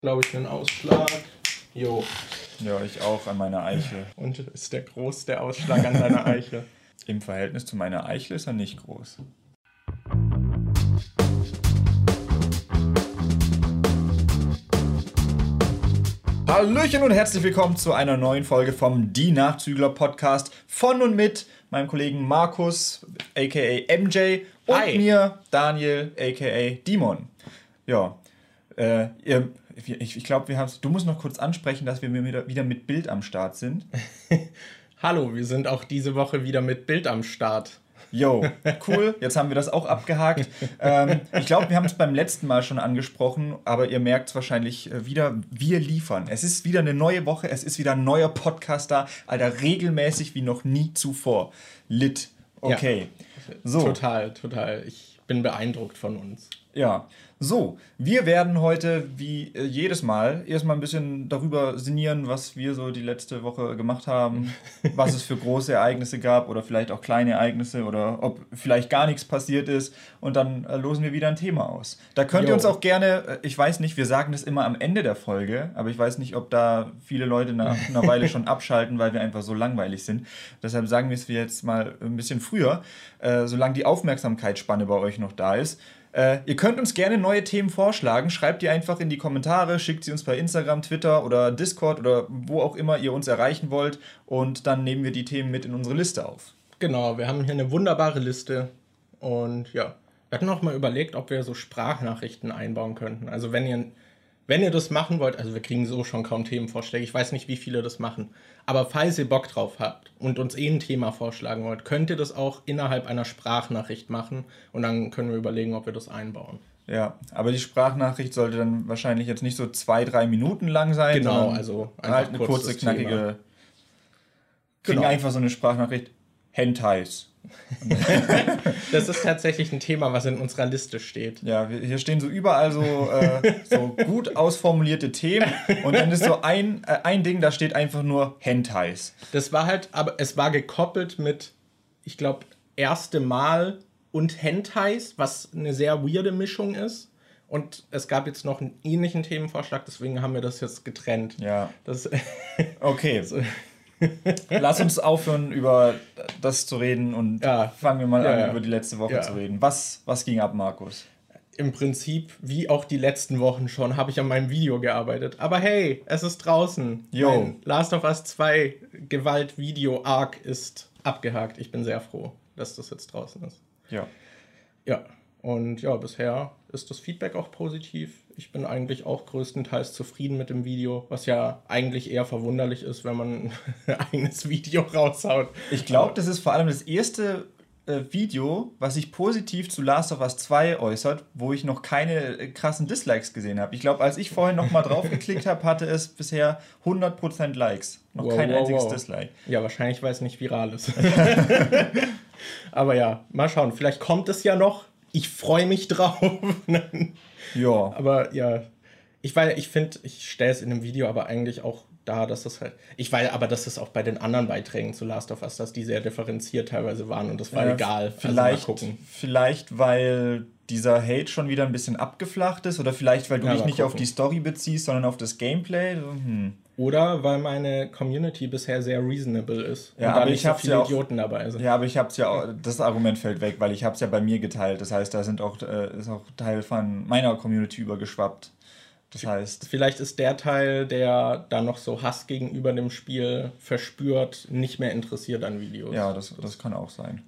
glaube ich, einen Ausschlag. Jo. Ja, ich auch an meiner Eichel. Und ist der groß, der Ausschlag an deiner Eichel? Im Verhältnis zu meiner Eichel ist er nicht groß. Hallöchen und herzlich willkommen zu einer neuen Folge vom Die Nachzügler Podcast von und mit meinem Kollegen Markus, aka MJ, und Hi. mir, Daniel, aka Dimon. Ja, äh, ihr, ich, ich glaube, wir haben Du musst noch kurz ansprechen, dass wir wieder, mit Bild am Start sind. Hallo, wir sind auch diese Woche wieder mit Bild am Start. Yo, cool, jetzt haben wir das auch abgehakt. Ähm, ich glaube, wir haben es beim letzten Mal schon angesprochen, aber ihr merkt es wahrscheinlich äh, wieder, wir liefern. Es ist wieder eine neue Woche, es ist wieder ein neuer Podcast da, Alter, regelmäßig wie noch nie zuvor. Lit. Okay. So. Total, total. Ich bin beeindruckt von uns. Ja, so, wir werden heute wie äh, jedes Mal erstmal ein bisschen darüber sinnieren, was wir so die letzte Woche gemacht haben, was es für große Ereignisse gab oder vielleicht auch kleine Ereignisse oder ob vielleicht gar nichts passiert ist und dann äh, losen wir wieder ein Thema aus. Da könnt ihr Jo. uns auch gerne, äh, ich weiß nicht, wir sagen das immer am Ende der Folge, aber ich weiß nicht, ob da viele Leute nach einer Weile schon abschalten, weil wir einfach so langweilig sind. Deshalb sagen wir es jetzt mal ein bisschen früher, äh, solange die Aufmerksamkeitsspanne bei euch noch da ist. Äh, ihr könnt uns gerne neue Themen vorschlagen. Schreibt die einfach in die Kommentare, schickt sie uns bei Instagram, Twitter oder Discord oder wo auch immer ihr uns erreichen wollt. Und dann nehmen wir die Themen mit in unsere Liste auf. Genau, wir haben hier eine wunderbare Liste. Und ja, wir hatten auch mal überlegt, ob wir so Sprachnachrichten einbauen könnten. Also wenn ihr, wenn ihr das machen wollt, also wir kriegen so schon kaum Themenvorschläge. Ich weiß nicht, wie viele das machen. Aber falls ihr Bock drauf habt und uns eh ein Thema vorschlagen wollt, könnt ihr das auch innerhalb einer Sprachnachricht machen. Und dann können wir überlegen, ob wir das einbauen. Ja, aber die Sprachnachricht sollte dann wahrscheinlich jetzt nicht so zwei, drei Minuten lang sein. Genau, also einfach halt eine kurz kurze, knackige. Thema. Kriegen Genau. einfach so eine Sprachnachricht. Hentais. Das ist tatsächlich ein Thema, was in unserer Liste steht. Ja, wir- hier stehen so überall so, äh, so gut ausformulierte Themen und dann ist so ein, äh, ein Ding, da steht einfach nur Hentais. Das war halt, aber es war gekoppelt mit, ich glaube, erste Mal und Hentais, was eine sehr weirde Mischung ist. Und es gab jetzt noch einen ähnlichen Themenvorschlag, deswegen haben wir das jetzt getrennt. Ja, Das, okay. Lass uns aufhören, über das zu reden und Ja. fangen wir mal Ja, an, ja. über die letzte Woche zu reden. Was, was ging ab, Markus? Im Prinzip, wie auch die letzten Wochen schon, habe ich an meinem Video gearbeitet. Aber hey, es ist draußen. Mein Last of Us 2 Gewalt-Video-Arc ist abgehakt. Ich bin sehr froh, dass das jetzt draußen ist. Ja. Ja, und ja, bisher ist das Feedback auch positiv. Ich bin eigentlich auch größtenteils zufrieden mit dem Video, was ja eigentlich eher verwunderlich ist, wenn man ein eigenes Video raushaut. Ich glaube, das ist vor allem das erste äh, Video, was sich positiv zu Last of Us 2 äußert, wo ich noch keine äh, krassen Dislikes gesehen habe. Ich glaube, als ich vorhin noch mal drauf geklickt habe, hatte es bisher 100% Likes. Noch Wow, kein wow, einziges wow. Dislike. Ja, wahrscheinlich, weil es nicht viral ist. Aber ja, mal schauen. Vielleicht kommt es ja noch. Ich freue mich drauf. Ja. aber ja, ich weil ich finde, ich stelle es in dem Video aber eigentlich auch da, dass das halt. Ich weiß aber, dass es auch bei den anderen Beiträgen zu Last of Us, dass die sehr differenziert teilweise waren und das war Äh, egal. Vielleicht, Also mal gucken. vielleicht, weil dieser Hate schon wieder ein bisschen abgeflacht ist oder vielleicht, weil du Ja, dich nicht auf gucken. die Story beziehst, sondern auf das Gameplay. Hm. Oder weil meine Community bisher sehr reasonable ist. Ja, aber ich so hab's viele ja auch- Idioten dabei sind. Ja, aber ich habe es ja, auch, das Argument fällt weg, weil ich habe es ja bei mir geteilt. Das heißt, da sind auch, äh, ist auch Teil von meiner Community übergeschwappt. Das heißt, Vielleicht ist der Teil, der da noch so Hass gegenüber dem Spiel verspürt, nicht mehr interessiert an Videos. ja, das, das kann auch sein.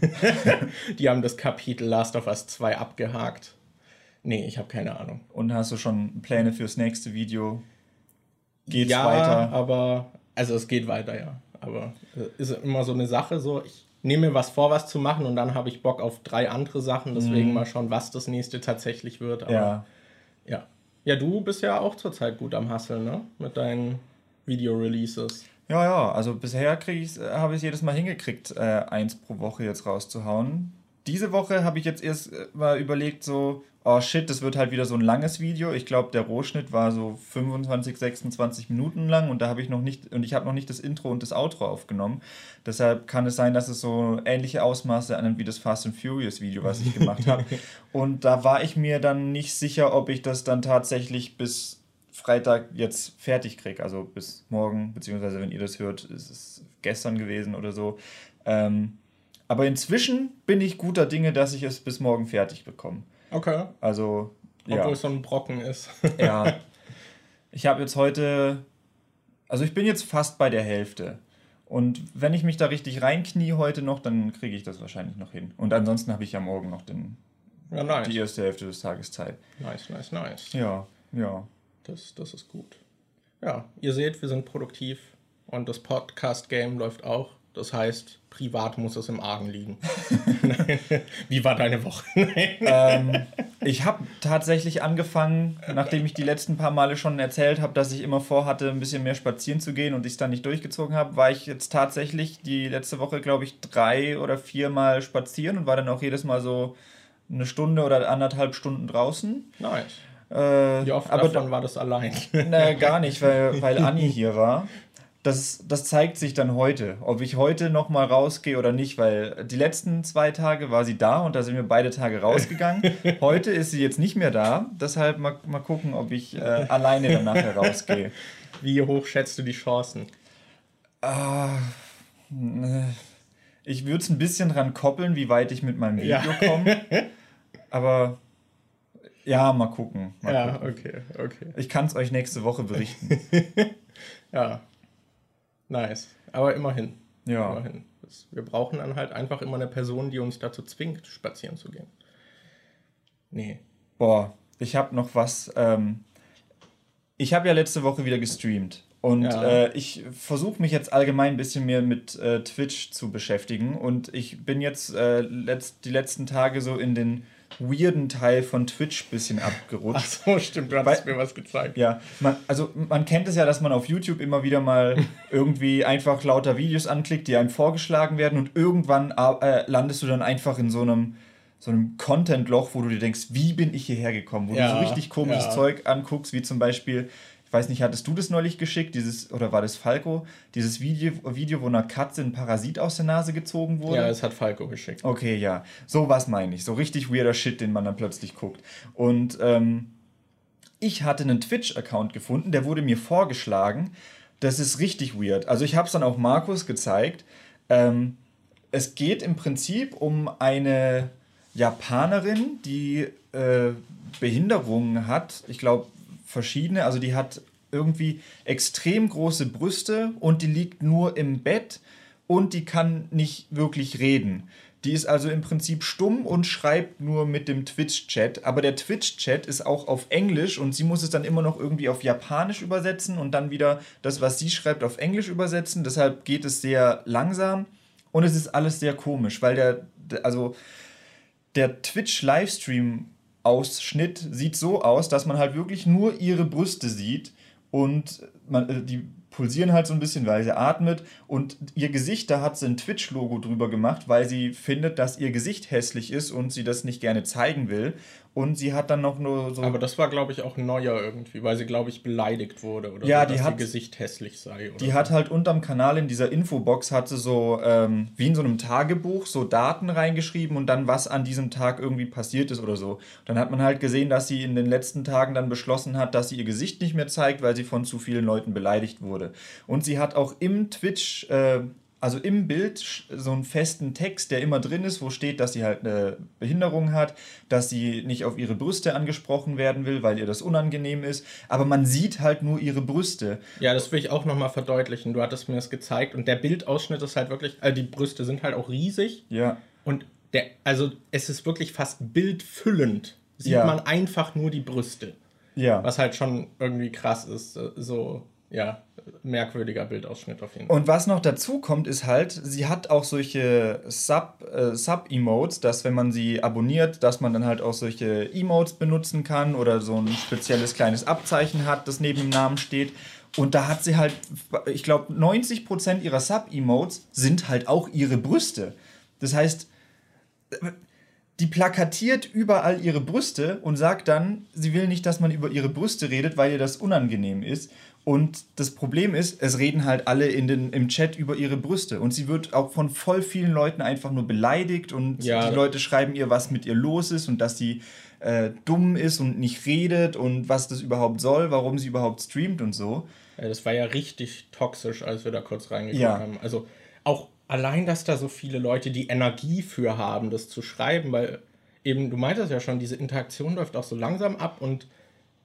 Die haben das Kapitel Last of Us 2 abgehakt. Nee, ich habe keine Ahnung. Und hast du schon Pläne fürs nächste Video? Geht's ja, weiter? aber, also es geht weiter, ja. Aber äh, ist immer so eine Sache, so, ich nehme mir was vor, was zu machen und dann habe ich Bock auf drei andere Sachen, deswegen mal schauen, was das nächste tatsächlich wird. Aber Mhm. Ja. Ja. Ja, du bist ja auch zurzeit gut am Hasseln, ne? Mit deinen Video-Releases. Ja, ja, also bisher äh, habe ich es jedes Mal hingekriegt, äh, eins pro Woche jetzt rauszuhauen. Diese Woche habe ich jetzt erst äh, mal überlegt, so, oh shit, das wird halt wieder so ein langes Video. Ich glaube, der Rohschnitt war so 25, 26 Minuten lang und da habe ich noch nicht, und ich habe noch nicht das Intro und das Outro aufgenommen. Deshalb kann es sein, dass es so ähnliche Ausmaße annimmt wie das Fast and Furious Video, was ich gemacht habe. Und da war ich mir dann nicht sicher, ob ich das dann tatsächlich bis Freitag jetzt fertig kriege. Also bis morgen, beziehungsweise wenn ihr das hört, ist es gestern gewesen oder so. Ähm, aber inzwischen bin ich guter Dinge, dass ich es bis morgen fertig bekomme. Okay. Also, ja. Obwohl es so ein Brocken ist. ja. Ich habe jetzt heute, also ich bin jetzt fast bei der Hälfte. Und wenn ich mich da richtig reinknie heute noch, dann kriege ich das wahrscheinlich noch hin. Und ansonsten habe ich ja morgen noch den, Ja, nice. die erste Hälfte des Tages Zeit. Nice, nice, nice. Ja, ja. Das, das ist gut. Ja, ihr seht, wir sind produktiv und das Podcast-Game läuft auch. Das heißt, privat muss es im Argen liegen. Wie war deine Woche? ähm, ich habe tatsächlich angefangen, nachdem ich die letzten paar Male schon erzählt habe, dass ich immer vorhatte, ein bisschen mehr spazieren zu gehen und ich es dann nicht durchgezogen habe, war ich jetzt tatsächlich die letzte Woche, glaube ich, drei oder vier Mal spazieren und war dann auch jedes Mal so eine Stunde oder anderthalb Stunden draußen. nice. Äh, Wie oft aber davon war das allein? na, gar nicht, weil, weil Anni hier war. Das, das zeigt sich dann heute, ob ich heute nochmal rausgehe oder nicht, weil die letzten zwei Tage war sie da und da sind wir beide Tage rausgegangen. Heute ist sie jetzt nicht mehr da, deshalb mal, mal gucken, ob ich äh, alleine dann nachher rausgehe. Wie hoch schätzt du die Chancen? Ah, ich würde es ein bisschen dran koppeln, wie weit ich mit meinem Video Ja. komme. Aber ja, mal gucken. Mal Ja, gucken. okay, okay. Ich kann es euch nächste Woche berichten. Ja, nice. Aber immerhin. Ja. immerhin. Wir brauchen dann halt einfach immer eine Person, die uns dazu zwingt, spazieren zu gehen. Nee. Boah, ich habe noch was. Ähm, ich habe ja letzte Woche wieder gestreamt. Und Ja. äh, ich versuche mich jetzt allgemein ein bisschen mehr mit äh, Twitch zu beschäftigen. Und ich bin jetzt äh, letzt, die letzten Tage so in den weirden Teil von Twitch ein bisschen Ach abgerutscht. so, stimmt, du hast mir was gezeigt. Ja, man, also man kennt es ja, dass man auf YouTube immer wieder mal irgendwie einfach lauter Videos anklickt, die einem vorgeschlagen werden und irgendwann äh, landest du dann einfach in so einem so einem Content-Loch, wo du dir denkst, wie bin ich hierher gekommen? Wo Ja, du so richtig komisches ja. Zeug anguckst, wie zum Beispiel, ich weiß nicht, hattest du das neulich geschickt, dieses, oder war das Falco, dieses Video, Video wo einer Katze ein Parasit aus der Nase gezogen wurde? Ja, es hat Falco geschickt. Okay, ja. So was meine ich. So richtig weirder Shit, den man dann plötzlich guckt. Und ähm, ich hatte einen Twitch-Account gefunden, der wurde mir vorgeschlagen. Das ist richtig weird. Also ich habe es dann auch Markus gezeigt. Ähm, es geht im Prinzip um eine Japanerin, die äh, Behinderungen hat. Ich glaube, verschiedene. Also die hat irgendwie extrem große Brüste und die liegt nur im Bett und die kann nicht wirklich reden. Die ist also im Prinzip stumm und schreibt nur mit dem Twitch-Chat. Aber der Twitch-Chat ist auch auf Englisch und sie muss es dann immer noch irgendwie auf Japanisch übersetzen und dann wieder das, was sie schreibt, auf Englisch übersetzen. Deshalb geht es sehr langsam und es ist alles sehr komisch, weil der, also der Twitch-Livestream-Ausschnitt sieht so aus, dass man halt wirklich nur ihre Brüste sieht und man, äh, die pulsieren halt so ein bisschen, weil sie atmet und ihr Gesicht, da hat sie ein Twitch-Logo drüber gemacht, weil sie findet, dass ihr Gesicht hässlich ist und sie das nicht gerne zeigen will. Und sie hat dann noch nur so. Aber das war, glaube ich, auch neuer irgendwie, weil sie, glaube ich, beleidigt wurde oder Ja, so, die dass hat- ihr Gesicht hässlich sei. Die hat halt unterm Kanal in dieser Infobox hatte so ähm, wie in so einem Tagebuch so Daten reingeschrieben und dann was an diesem Tag irgendwie passiert ist oder so. Dann hat man halt gesehen, dass sie in den letzten Tagen dann beschlossen hat, dass sie ihr Gesicht nicht mehr zeigt, weil sie von zu vielen Leuten beleidigt wurde. Und sie hat auch im Twitch äh, also im Bild so einen festen Text, der immer drin ist, wo steht, dass sie halt eine Behinderung hat, dass sie nicht auf ihre Brüste angesprochen werden will, weil ihr das unangenehm ist. Aber man sieht halt nur ihre Brüste. Ja, das will ich auch nochmal verdeutlichen. Du hattest mir das gezeigt und der Bildausschnitt ist halt wirklich, also die Brüste sind halt auch riesig Ja. und der, also es ist wirklich fast bildfüllend. Sieht Ja. man einfach nur die Brüste. Ja. Was halt schon irgendwie krass ist. äh, So, ja, merkwürdiger Bildausschnitt auf jeden Fall. Und was noch dazu kommt, ist halt, sie hat auch solche Sub, äh, Sub-Emotes, dass wenn man sie abonniert, dass man dann halt auch solche Emotes benutzen kann oder so ein spezielles kleines Abzeichen hat, das neben dem Namen steht. Und da hat sie halt, ich glaube, 90% ihrer Sub-Emotes sind halt auch ihre Brüste. Das heißt, die plakatiert überall ihre Brüste und sagt dann, sie will nicht, dass man über ihre Brüste redet, weil ihr das unangenehm ist. Und das Problem ist, es reden halt alle in den, im Chat über ihre Brüste. Und sie wird auch von voll vielen Leuten einfach nur beleidigt und Ja. die Leute schreiben ihr, was mit ihr los ist und dass sie äh, dumm ist und nicht redet und was das überhaupt soll, warum sie überhaupt streamt und so. Ja, das war ja richtig toxisch, als wir da kurz reingekommen ja. haben. Also auch allein, dass da so viele Leute die Energie für haben, das zu schreiben, weil eben, du meintest ja schon, diese Interaktion läuft auch so langsam ab und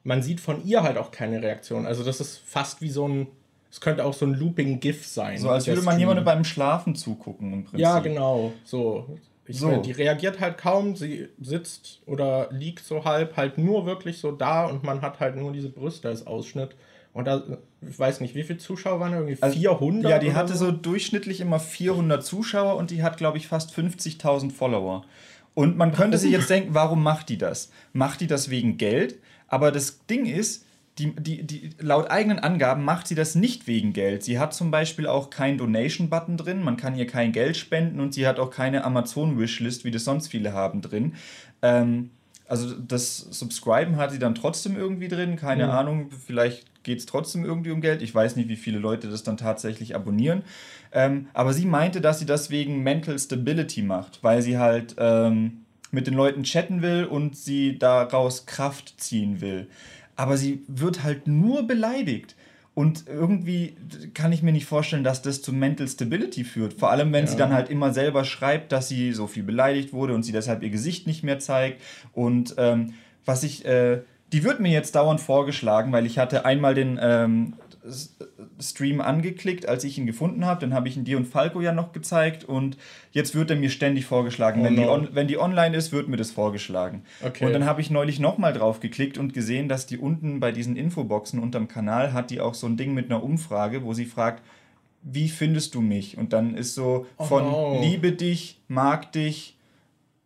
man sieht von ihr halt auch keine Reaktion. Also das ist fast wie so ein, es könnte auch so ein Looping GIF sein. So als würde man jemandem beim Schlafen zugucken im Prinzip. Ja, genau. So. Ich so. Meine, die reagiert halt kaum, sie sitzt oder liegt so halb, halt nur wirklich so da und man hat halt nur diese Brüste als Ausschnitt. Und da, ich weiß nicht, wie viele Zuschauer waren da? Irgendwie also, 400? Ja, die hatte so? so durchschnittlich immer 400 Zuschauer und die hat, glaube ich, fast 50.000 Follower. Und man könnte sich jetzt denken, warum macht die das? Macht die das wegen Geld? Aber das Ding ist, die, die, die, laut eigenen Angaben macht sie das nicht wegen Geld. Sie hat zum Beispiel auch keinen Donation-Button drin, man kann hier kein Geld spenden und sie hat auch keine Amazon-Wishlist, wie das sonst viele haben, drin. Ähm, also das Subscriben hat sie dann trotzdem irgendwie drin, keine mhm. Ahnung, vielleicht geht es trotzdem irgendwie um Geld. Ich weiß nicht, wie viele Leute das dann tatsächlich abonnieren. Ähm, aber sie meinte, dass sie das wegen Mental Stability macht, weil sie halt ähm, mit den Leuten chatten will und sie daraus Kraft ziehen will. Aber sie wird halt nur beleidigt. Und irgendwie kann ich mir nicht vorstellen, dass das zu Mental Stability führt. Vor allem, wenn ja. sie dann halt immer selber schreibt, dass sie so viel beleidigt wurde und sie deshalb ihr Gesicht nicht mehr zeigt. Und ähm, was ich äh, die wird mir jetzt dauernd vorgeschlagen, weil ich hatte einmal den ähm, Stream angeklickt, als ich ihn gefunden habe. Dann habe ich ihn dir und Falco ja noch gezeigt und jetzt wird er mir ständig vorgeschlagen. Oh wenn, no. die wenn die online ist, wird mir das vorgeschlagen. Okay. Und dann habe ich neulich nochmal drauf geklickt und gesehen, dass die unten bei diesen Infoboxen unterm Kanal hat die auch so ein Ding mit einer Umfrage, wo sie fragt, wie findest du mich? Und dann ist so oh von no. liebe dich, mag dich,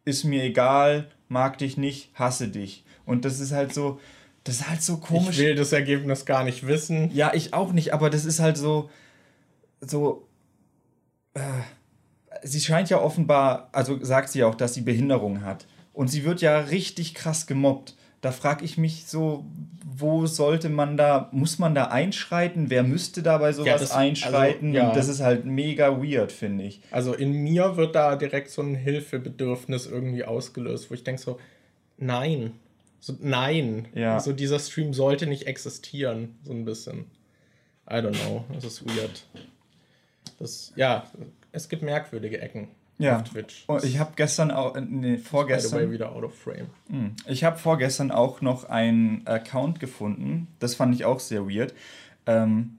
ist mir egal, mag dich nicht, hasse dich. Und das ist halt so, das ist halt so komisch. Ich will das Ergebnis gar nicht wissen. Ja, ich auch nicht, aber das ist halt so, so, äh, sie scheint ja offenbar, also sagt sie auch, dass sie Behinderung hat. Und sie wird ja richtig krass gemobbt. Da frage ich mich so, wo sollte man da, muss man da einschreiten? Wer müsste da bei sowas ja, das, einschreiten? Also, ja. Das ist halt mega weird, finde ich. Also in mir wird da direkt so ein Hilfebedürfnis irgendwie ausgelöst, wo ich denke so, nein, so, nein. Ja. So, dieser Stream sollte nicht existieren, so ein bisschen. I don't know. Das ist weird. Das, ja, es gibt merkwürdige Ecken ja. auf Twitch. Und ich habe gestern auch, äh, nee, vorgestern. wieder out of frame. Hm. Ich habe vorgestern auch noch einen Account gefunden. Das fand ich auch sehr weird. Ähm,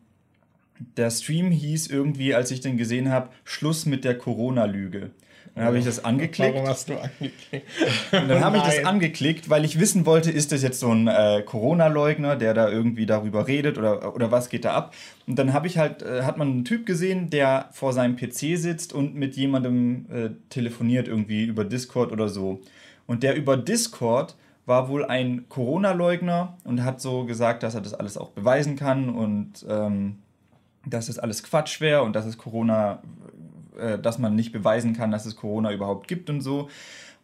der Stream hieß irgendwie, als ich den gesehen habe, Schluss mit der Corona-Lüge. Dann habe ich das angeklickt. Warum hast du angeklickt? Und dann habe ich das angeklickt, weil ich wissen wollte, ist das jetzt so ein äh, Corona-Leugner, der da irgendwie darüber redet oder, oder was geht da ab? Und dann habe ich halt, äh, hat man einen Typ gesehen, der vor seinem PC sitzt und mit jemandem äh, telefoniert irgendwie über Discord oder so. Und der über Discord war wohl ein Corona-Leugner und hat so gesagt, dass er das alles auch beweisen kann und ähm, dass das alles Quatsch wäre und dass es Corona äh, dass man nicht beweisen kann, dass es Corona überhaupt gibt und so.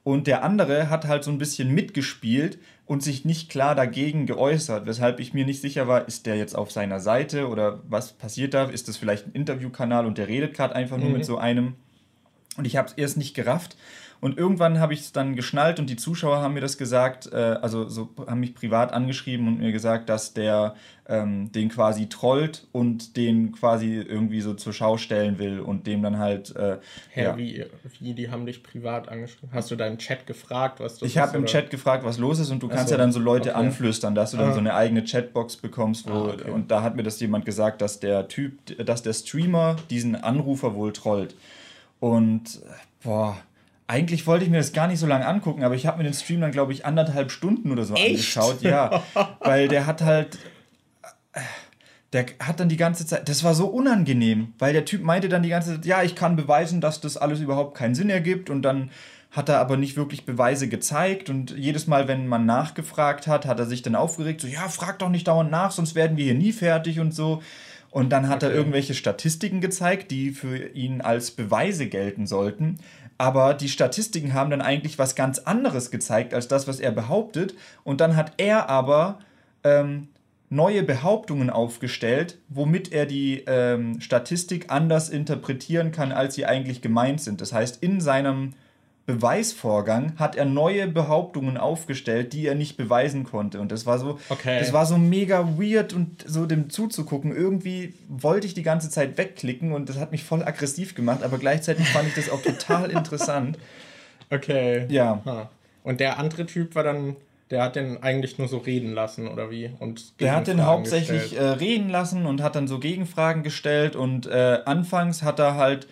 Und der andere hat halt so ein bisschen mitgespielt und sich nicht klar dagegen geäußert, weshalb ich mir nicht sicher war, ist der jetzt auf seiner Seite oder was passiert da? Ist das vielleicht ein Interviewkanal und der redet gerade einfach nur mhm. mit so einem? Und ich habe es erst nicht gerafft. Und irgendwann habe ich es dann geschnallt und die Zuschauer haben mir das gesagt, äh, also so haben mich privat angeschrieben und mir gesagt, dass der ähm, den quasi trollt und den quasi irgendwie so zur Schau stellen will und dem dann halt. Äh, Hä, ja. wie, wie, die haben dich privat angeschrieben? Hast du deinen Chat gefragt, was du Ich habe im Chat gefragt, was los ist und du Achso, kannst ja dann so Leute okay. anflüstern, dass du dann ah. so eine eigene Chatbox bekommst, wo, ah, okay. und da hat mir das jemand gesagt, dass der Typ, dass der Streamer diesen Anrufer wohl trollt. Und boah, eigentlich wollte ich mir das gar nicht so lange angucken, aber ich habe mir den Stream dann, glaube ich, anderthalb Stunden oder so Echt? angeschaut. Ja, weil der hat halt. Der hat dann die ganze Zeit. Das war so unangenehm, weil der Typ meinte dann die ganze Zeit, ja, ich kann beweisen, dass das alles überhaupt keinen Sinn ergibt. Und dann hat er aber nicht wirklich Beweise gezeigt. Und jedes Mal, wenn man nachgefragt hat, hat er sich dann aufgeregt, so, ja, frag doch nicht dauernd nach, sonst werden wir hier nie fertig und so. Und dann hat okay. er irgendwelche Statistiken gezeigt, die für ihn als Beweise gelten sollten. Aber die Statistiken haben dann eigentlich was ganz anderes gezeigt als das, was er behauptet. Und dann hat er aber ähm, neue Behauptungen aufgestellt, womit er die ähm, Statistik anders interpretieren kann, als sie eigentlich gemeint sind. Das heißt, in seinem Beweisvorgang hat er neue Behauptungen aufgestellt, die er nicht beweisen konnte. Und das war so, Okay. das war so mega weird und so dem zuzugucken. Irgendwie wollte ich die ganze Zeit wegklicken und das hat mich voll aggressiv gemacht, aber gleichzeitig fand ich das auch total interessant. Okay. Ja. Und der andere Typ war dann, der hat den eigentlich nur so reden lassen, oder wie? Und Der hat den hauptsächlich äh, reden lassen und hat dann so Gegenfragen gestellt und äh, anfangs hat er halt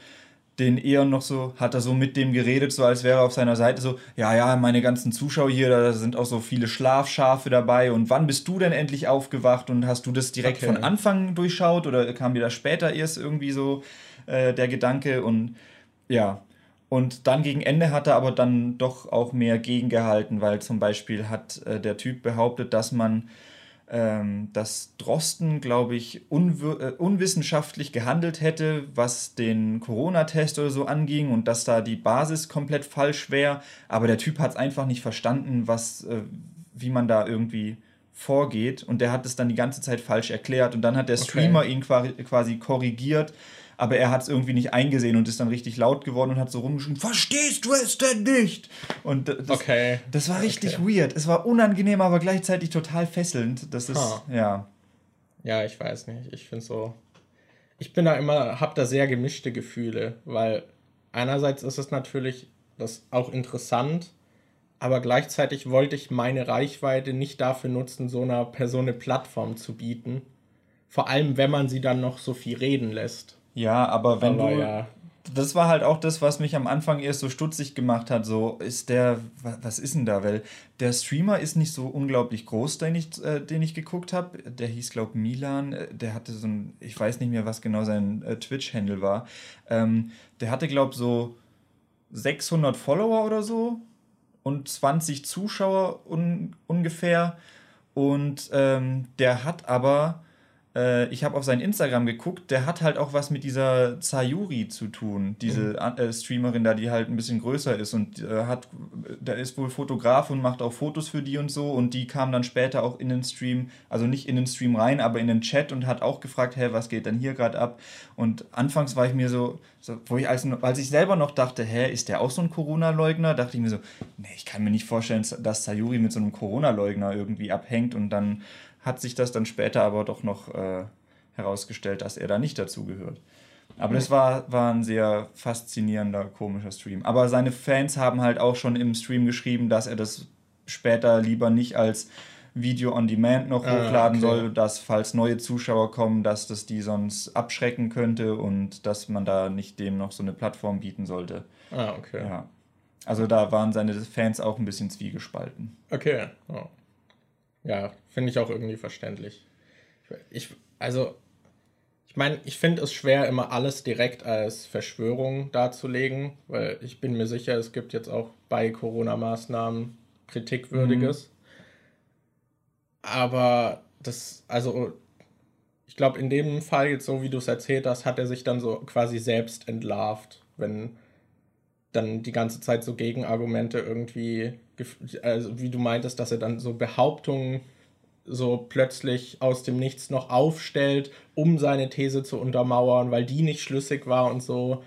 den Eon noch so, hat er so mit dem geredet, so als wäre er auf seiner Seite so, ja, ja, meine ganzen Zuschauer hier, da sind auch so viele Schlafschafe dabei. Und wann bist du denn endlich aufgewacht? Und hast du das direkt Okay. von Anfang durchschaut? Oder kam dir das später erst irgendwie so äh, der Gedanke? Und ja, und dann gegen Ende hat er aber dann doch auch mehr gegengehalten, weil zum Beispiel hat äh, der Typ behauptet, dass man, dass Drosten, glaube ich, unwir äh, unwissenschaftlich gehandelt hätte, was den Corona-Test oder so anging und dass da die Basis komplett falsch wäre. Aber der Typ hat es einfach nicht verstanden, was, äh, wie man da irgendwie vorgeht und der hat es dann die ganze Zeit falsch erklärt und dann hat der Okay. Streamer ihn quasi korrigiert, aber er hat es irgendwie nicht eingesehen und ist dann richtig laut geworden und hat so rumgeschrien, verstehst du es denn nicht? Und das, Okay. das war richtig Okay. weird. Es war unangenehm, aber gleichzeitig total fesselnd. Das ist, Ha. ja. Ja, ich weiß nicht. Ich finde so. Ich bin da immer, hab da sehr gemischte Gefühle, weil einerseits ist es natürlich das auch interessant, aber gleichzeitig wollte ich meine Reichweite nicht dafür nutzen, so einer Person eine Plattform zu bieten. Vor allem, wenn man sie dann noch so viel reden lässt. Ja, aber wenn aber du. ja. Das war halt auch das, was mich am Anfang erst so stutzig gemacht hat. So, ist der. wa- Was ist denn da? Weil der Streamer ist nicht so unglaublich groß, den ich, äh, den ich geguckt habe. Der hieß, glaube Milan. Der hatte so ein. Ich weiß nicht mehr, was genau sein äh, Twitch-Handle war. Ähm, der hatte, glaube so 600 Follower oder so und 20 Zuschauer un ungefähr. Und ähm, der hat aber, äh, ich habe auf sein Instagram geguckt, der hat halt auch was mit dieser Sayuri zu tun, diese äh, Streamerin da, die halt ein bisschen größer ist und äh, hat, der ist wohl Fotograf und macht auch Fotos für die und so und die kam dann später auch in den Stream, also nicht in den Stream rein, aber in den Chat und hat auch gefragt, hä, was geht denn hier gerade ab? Und anfangs war ich mir so, so wo ich als, als ich selber noch dachte, hä, ist der auch so ein Corona-Leugner? Dachte ich mir so, nee, ich kann mir nicht vorstellen, dass Sayuri mit so einem Corona-Leugner irgendwie abhängt und dann hat sich das dann später aber doch noch äh, herausgestellt, dass er da nicht dazugehört. Aber das war, war ein sehr faszinierender, komischer Stream. Aber seine Fans haben halt auch schon im Stream geschrieben, dass er das später lieber nicht als Video on Demand noch Ah, hochladen okay. soll, dass falls neue Zuschauer kommen, dass das die sonst abschrecken könnte und dass man da nicht dem noch so eine Plattform bieten sollte. Ah, okay. Ja. Also da waren seine Fans auch ein bisschen zwiegespalten. Okay. Ja, ja finde ich auch irgendwie verständlich. Ich, also, ich meine, ich finde es schwer, immer alles direkt als Verschwörung darzulegen, weil ich bin mir sicher, es gibt jetzt auch bei Corona-Maßnahmen Kritikwürdiges. Aber das, also, ich glaube, in dem Fall jetzt so, wie du es erzählt hast, hat er sich dann so quasi selbst entlarvt, wenn dann die ganze Zeit so Gegenargumente irgendwie, also wie du meintest, dass er dann so Behauptungen so plötzlich aus dem Nichts noch aufstellt, um seine These zu untermauern, weil die nicht schlüssig war und so.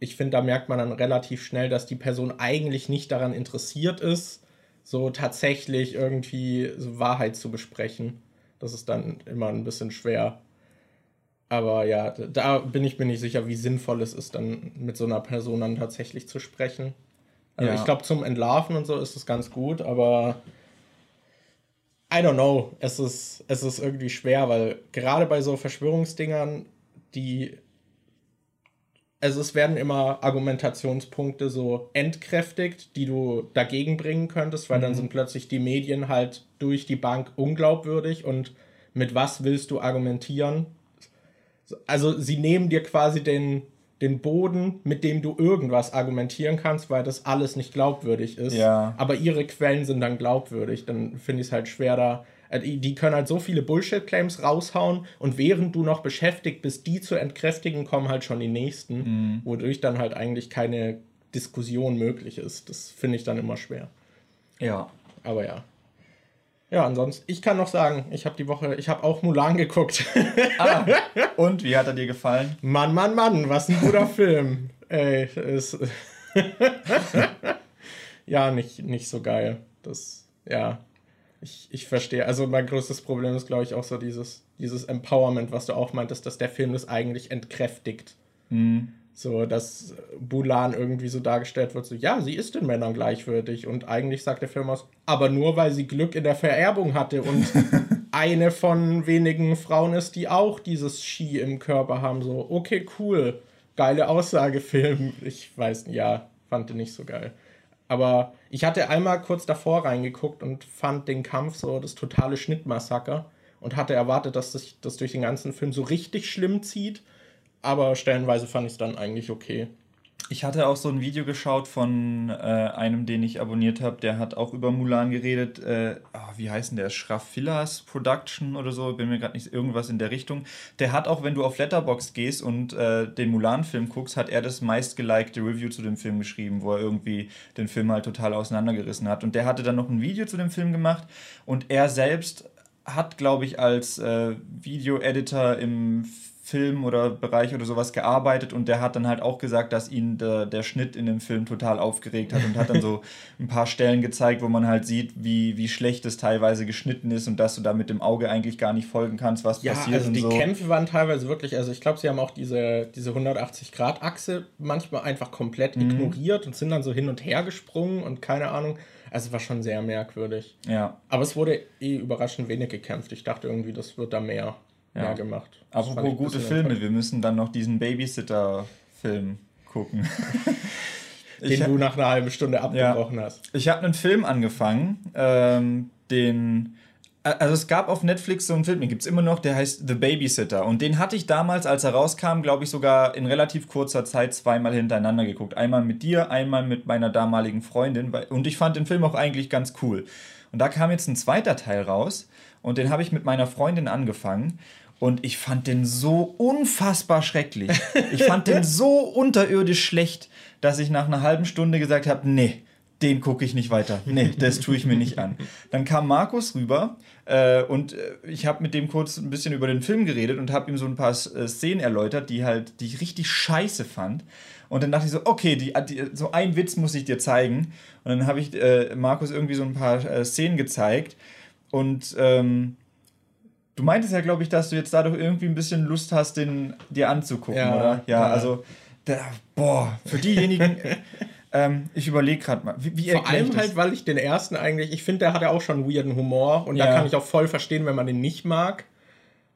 Ich finde, da merkt man dann relativ schnell, dass die Person eigentlich nicht daran interessiert ist, so tatsächlich irgendwie so Wahrheit zu besprechen. Das ist dann immer ein bisschen schwer. Aber ja, da bin ich mir nicht sicher, wie sinnvoll es ist, dann mit so einer Person dann tatsächlich zu sprechen. Also Ja. ich glaube, zum Entlarven und so ist es ganz gut, aber I don't know. Es ist, es ist irgendwie schwer, weil gerade bei so Verschwörungsdingern, die. Also es werden immer Argumentationspunkte so entkräftigt, die du dagegen bringen könntest, weil dann sind plötzlich die Medien halt durch die Bank unglaubwürdig und mit was willst du argumentieren? Also sie nehmen dir quasi den, den Boden, mit dem du irgendwas argumentieren kannst, weil das alles nicht glaubwürdig ist. Ja. Aber ihre Quellen sind dann glaubwürdig. Dann finde ich es halt schwer da. äh, Die die können halt so viele Bullshit-Claims raushauen und während du noch beschäftigt bist, die zu entkräftigen, kommen halt schon die nächsten, wodurch dann halt eigentlich keine Diskussion möglich ist. Das finde ich dann immer schwer. Ja. Aber ja. Ja, ansonsten, ich kann noch sagen, ich habe die Woche, ich habe auch Mulan geguckt. Ah, und wie hat er dir gefallen? Mann, Mann, Mann, was ein guter Film. Ey, es, ja, nicht, nicht so geil. Das, ja, ich, ich verstehe. Also mein größtes Problem ist, glaube ich, auch so dieses, dieses Empowerment, was du auch meintest, dass der Film das eigentlich entkräftigt. Mhm. So, dass Bulan irgendwie so dargestellt wird, so, ja, sie ist den Männern gleichwürdig. Und eigentlich sagt der Film aus, aber nur weil sie Glück in der Vererbung hatte und eine von wenigen Frauen ist, die auch dieses Ski im Körper haben. So, okay, cool. Geile Aussage, Film. Ich weiß, ja, fand den nicht so geil. Aber ich hatte einmal kurz davor reingeguckt und fand den Kampf so das totale Schnittmassaker und hatte erwartet, dass sich das durch den ganzen Film so richtig schlimm zieht aber stellenweise fand ich es dann eigentlich okay. Ich hatte auch so ein Video geschaut von äh, einem, den ich abonniert habe, der hat auch über Mulan geredet. Äh, oh, wie heißt denn der? Schrafillas Production oder so, bin mir gerade nicht irgendwas in der Richtung. Der hat auch, wenn du auf Letterboxd gehst und äh, den Mulan-Film guckst, hat er das meistgelikte Review zu dem Film geschrieben, wo er irgendwie den Film halt total auseinandergerissen hat. Und der hatte dann noch ein Video zu dem Film gemacht und er selbst hat, glaube ich, als äh, Video-Editor im Film oder Bereich oder sowas gearbeitet und der hat dann halt auch gesagt, dass ihn der, der Schnitt in dem Film total aufgeregt hat und hat dann so ein paar Stellen gezeigt, wo man halt sieht, wie, wie schlecht es teilweise geschnitten ist und dass du da mit dem Auge eigentlich gar nicht folgen kannst, was ja, passiert. Also die so. Kämpfe waren teilweise wirklich, also ich glaube, sie haben auch diese, diese 180-Grad-Achse manchmal einfach komplett mhm. ignoriert und sind dann so hin und her gesprungen und keine Ahnung. Also es war schon sehr merkwürdig. Ja. Aber es wurde eh überraschend wenig gekämpft. Ich dachte irgendwie, das wird da mehr ja. mehr gemacht. Das Apropos gute Filme, wir müssen dann noch diesen Babysitter-Film gucken. den ich, du nach einer halben Stunde abgebrochen ja. hast. Ich habe einen Film angefangen, ähm, den. Also es gab auf Netflix so einen Film, den gibt es immer noch, der heißt The Babysitter. Und den hatte ich damals, als er rauskam, glaube ich, sogar in relativ kurzer Zeit zweimal hintereinander geguckt. Einmal mit dir, einmal mit meiner damaligen Freundin. Und ich fand den Film auch eigentlich ganz cool. Und da kam jetzt ein zweiter Teil raus und den habe ich mit meiner Freundin angefangen. Und ich fand den so unfassbar schrecklich. Ich fand den so unterirdisch schlecht, dass ich nach einer halben Stunde gesagt habe, nee, den gucke ich nicht weiter. Nee, das tue ich mir nicht an. Dann kam Markus rüber äh, und äh, ich habe mit dem kurz ein bisschen über den Film geredet und habe ihm so ein paar äh, Szenen erläutert, die halt, die ich richtig scheiße fand. Und dann dachte ich so, okay, die, die so ein Witz muss ich dir zeigen. Und dann habe ich äh, Markus irgendwie so ein paar äh, Szenen gezeigt und ähm, Du meintest ja, glaube ich, dass du jetzt dadurch irgendwie ein bisschen Lust hast, den dir anzugucken, ja, oder? Ja, ja. also, der, boah, für diejenigen, ähm, ich überlege gerade mal, wie, wie Vor allem halt, weil ich den ersten eigentlich, ich finde, der hat ja auch schon weirden Humor und ja. da kann ich auch voll verstehen, wenn man den nicht mag,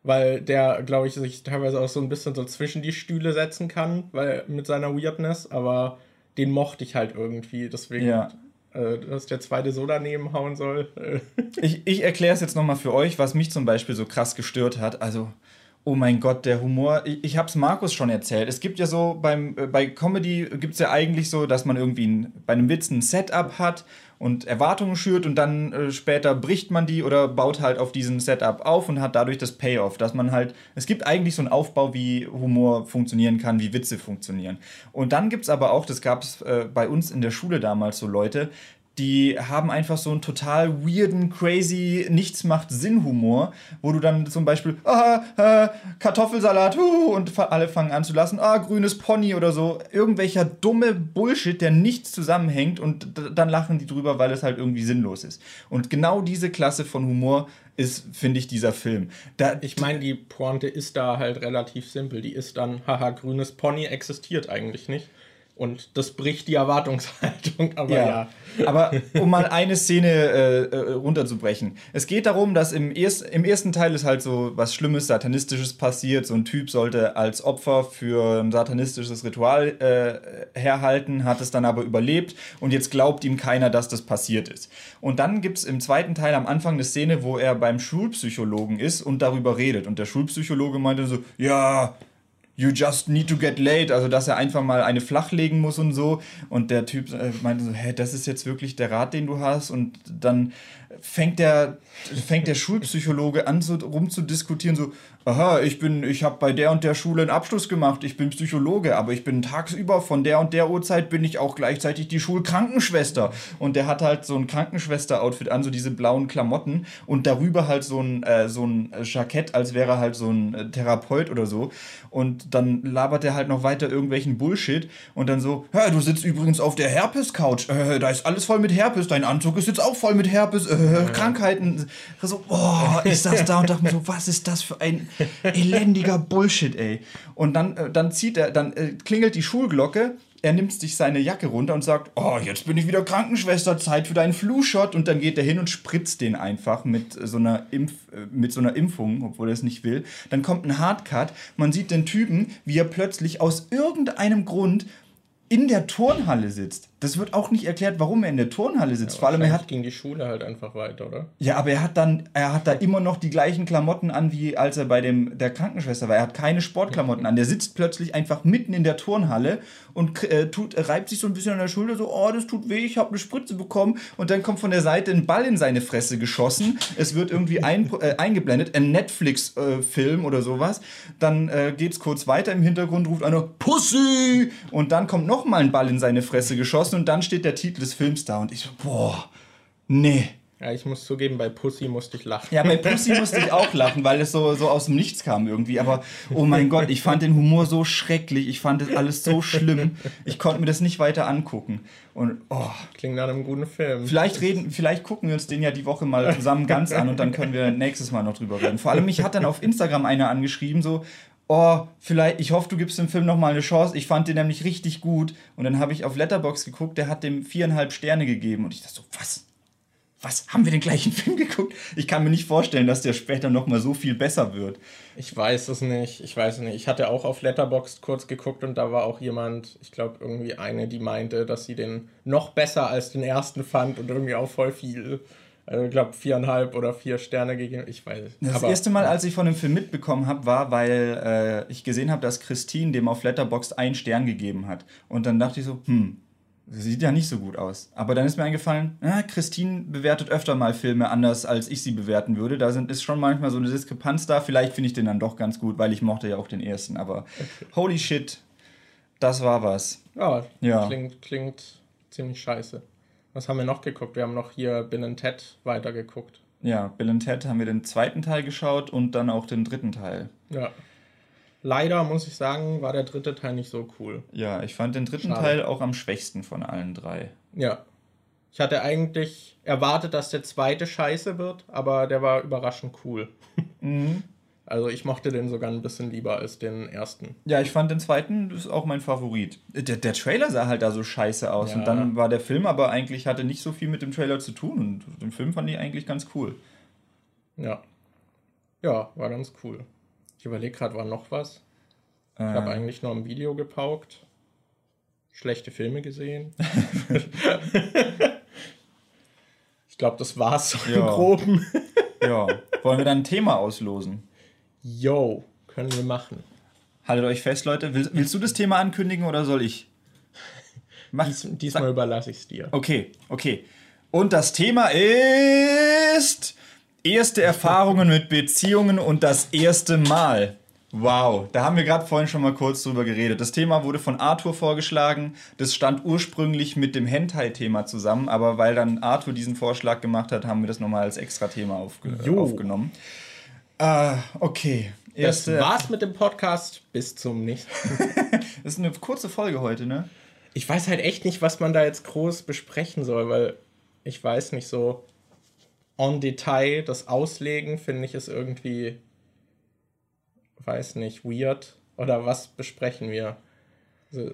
weil der, glaube ich, sich teilweise auch so ein bisschen so zwischen die Stühle setzen kann, weil mit seiner Weirdness, aber den mochte ich halt irgendwie, deswegen. Ja dass der zweite so daneben hauen soll. ich ich erkläre es jetzt nochmal für euch, was mich zum Beispiel so krass gestört hat. Also, oh mein Gott, der Humor. Ich, ich habe es Markus schon erzählt. Es gibt ja so, beim, äh, bei Comedy gibt es ja eigentlich so, dass man irgendwie ein, bei einem Witz ein Setup hat und Erwartungen schürt und dann äh, später bricht man die oder baut halt auf diesen Setup auf und hat dadurch das Payoff, dass man halt, es gibt eigentlich so einen Aufbau, wie Humor funktionieren kann, wie Witze funktionieren. Und dann gibt es aber auch, das gab es äh, bei uns in der Schule damals so Leute, die haben einfach so einen total weirden, crazy, nichts macht Sinn-Humor, wo du dann zum Beispiel, ah, äh, Kartoffelsalat, uh, und alle fangen an zu lassen, ah, grünes Pony oder so. Irgendwelcher dumme Bullshit, der nichts zusammenhängt und dann lachen die drüber, weil es halt irgendwie sinnlos ist. Und genau diese Klasse von Humor ist, finde ich, dieser Film. Da, ich meine, die Pointe ist da halt relativ simpel. Die ist dann, haha, grünes Pony existiert eigentlich nicht. Und das bricht die Erwartungshaltung, aber ja. ja. Aber um mal eine Szene äh, äh, runterzubrechen. Es geht darum, dass im, erst, im ersten Teil ist halt so was Schlimmes, Satanistisches passiert. So ein Typ sollte als Opfer für ein satanistisches Ritual äh, herhalten, hat es dann aber überlebt und jetzt glaubt ihm keiner, dass das passiert ist. Und dann gibt es im zweiten Teil am Anfang eine Szene, wo er beim Schulpsychologen ist und darüber redet. Und der Schulpsychologe meinte so, ja, you just need to get late, also dass er einfach mal eine flachlegen muss und so. Und der Typ äh, meinte so, hä, das ist jetzt wirklich der Rat, den du hast? Und dann fängt der, fängt der Schulpsychologe an, so rumzudiskutieren, so, aha, ich bin, ich habe bei der und der Schule einen Abschluss gemacht, ich bin Psychologe, aber ich bin tagsüber von der und der Uhrzeit bin ich auch gleichzeitig die Schulkrankenschwester. Und der hat halt so ein Krankenschwester-Outfit an, so diese blauen Klamotten. Und darüber halt so ein, äh, so ein Jackett, als wäre er halt so ein äh, Therapeut oder so. Und dann labert er halt noch weiter irgendwelchen Bullshit. Und dann so, ja, du sitzt übrigens auf der Herpes-Couch, äh, da ist alles voll mit Herpes, dein Anzug ist jetzt auch voll mit Herpes, äh, Krankheiten. So, boah, ich saß da? Und dachte mir so, was ist das für ein elendiger Bullshit, ey. Und dann, äh, dann zieht er, dann äh, klingelt die Schulglocke er nimmt sich seine Jacke runter und sagt, oh, jetzt bin ich wieder Krankenschwester, Zeit für deinen Flu-Shot. Und dann geht er hin und spritzt den einfach mit so einer, Impf, äh, mit so einer Impfung, obwohl er es nicht will. Dann kommt ein Hardcut. Man sieht den Typen, wie er plötzlich aus irgendeinem Grund in der Turnhalle sitzt. Das wird auch nicht erklärt, warum er in der Turnhalle sitzt. Ja, Vor allem er hat ging die Schule halt einfach weiter, oder? Ja, aber er hat dann er hat da immer noch die gleichen Klamotten an wie als er bei dem der Krankenschwester war. Er hat keine Sportklamotten an. Der sitzt plötzlich einfach mitten in der Turnhalle und äh, tut reibt sich so ein bisschen an der Schulter so, oh, das tut weh, ich habe eine Spritze bekommen und dann kommt von der Seite ein Ball in seine Fresse geschossen. Es wird irgendwie ein, äh, eingeblendet, ein Netflix äh, Film oder sowas. Dann äh, geht's kurz weiter im Hintergrund ruft einer Pussy und dann kommt noch mal ein Ball in seine Fresse geschossen geschossen und dann steht der Titel des Films da und ich so, boah, nee. Ja, ich muss zugeben, bei Pussy musste ich lachen. Ja, bei Pussy musste ich auch lachen, weil es so, so aus dem Nichts kam irgendwie. Aber oh mein Gott, ich fand den Humor so schrecklich. Ich fand das alles so schlimm. Ich konnte mir das nicht weiter angucken. Und oh. Klingt nach einem guten Film. Vielleicht reden, vielleicht gucken wir uns den ja die Woche mal zusammen ganz an und dann können wir nächstes Mal noch drüber reden. Vor allem, mich hat dann auf Instagram einer angeschrieben, so, oh, vielleicht, ich hoffe, du gibst dem Film nochmal eine Chance. Ich fand den nämlich richtig gut. Und dann habe ich auf Letterbox geguckt, der hat dem viereinhalb Sterne gegeben. Und ich dachte so, was? Was? Haben wir den gleichen Film geguckt? Ich kann mir nicht vorstellen, dass der später nochmal so viel besser wird. Ich weiß es nicht. Ich weiß es nicht. Ich hatte auch auf Letterbox kurz geguckt und da war auch jemand, ich glaube irgendwie eine, die meinte, dass sie den noch besser als den ersten fand und irgendwie auch voll viel also ich glaube viereinhalb oder vier Sterne gegeben. Ich weiß. Das aber, erste Mal, als ich von dem Film mitbekommen habe, war, weil äh, ich gesehen habe, dass Christine dem auf Letterboxd einen Stern gegeben hat. Und dann dachte ich so, hm, sieht ja nicht so gut aus. Aber dann ist mir eingefallen, na, Christine bewertet öfter mal Filme anders, als ich sie bewerten würde. Da sind, ist schon manchmal so eine Diskrepanz da. Vielleicht finde ich den dann doch ganz gut, weil ich mochte ja auch den ersten. Aber okay. holy shit, das war was. Ja, ja. Klingt, klingt ziemlich scheiße. Was haben wir noch geguckt? Wir haben noch hier Bill and Ted weitergeguckt. Ja, Bill and Ted haben wir den zweiten Teil geschaut und dann auch den dritten Teil. Ja. Leider muss ich sagen, war der dritte Teil nicht so cool. Ja, ich fand den dritten Schade. Teil auch am schwächsten von allen drei. Ja. Ich hatte eigentlich erwartet, dass der zweite scheiße wird, aber der war überraschend cool. Mhm. Also ich mochte den sogar ein bisschen lieber als den ersten. Ja, ich fand den zweiten ist auch mein Favorit. Der, der Trailer sah halt da so scheiße aus. Ja. Und dann war der Film aber eigentlich, hatte nicht so viel mit dem Trailer zu tun. Und den Film fand ich eigentlich ganz cool. Ja. Ja, war ganz cool. Ich überlege gerade, war noch was? Ich äh. habe eigentlich nur ein Video gepaukt. Schlechte Filme gesehen. ich glaube, das war's so ja. im Groben. ja. Wollen wir dann ein Thema auslosen? Yo, können wir machen. Haltet euch fest, Leute. Willst, willst du das Thema ankündigen oder soll ich? Mach, Dies, diesmal überlasse ich es dir. Okay, okay. Und das Thema ist erste Erfahrungen mit Beziehungen und das erste Mal. Wow, da haben wir gerade vorhin schon mal kurz drüber geredet. Das Thema wurde von Arthur vorgeschlagen. Das stand ursprünglich mit dem Hentai-Thema zusammen, aber weil dann Arthur diesen Vorschlag gemacht hat, haben wir das nochmal als Extra-Thema aufge aufgenommen. Ah, okay. Erste. Das war's mit dem Podcast. Bis zum nächsten. das ist eine kurze Folge heute, ne? Ich weiß halt echt nicht, was man da jetzt groß besprechen soll, weil ich weiß nicht so en Detail das Auslegen finde ich ist irgendwie weiß nicht weird oder was besprechen wir? Also,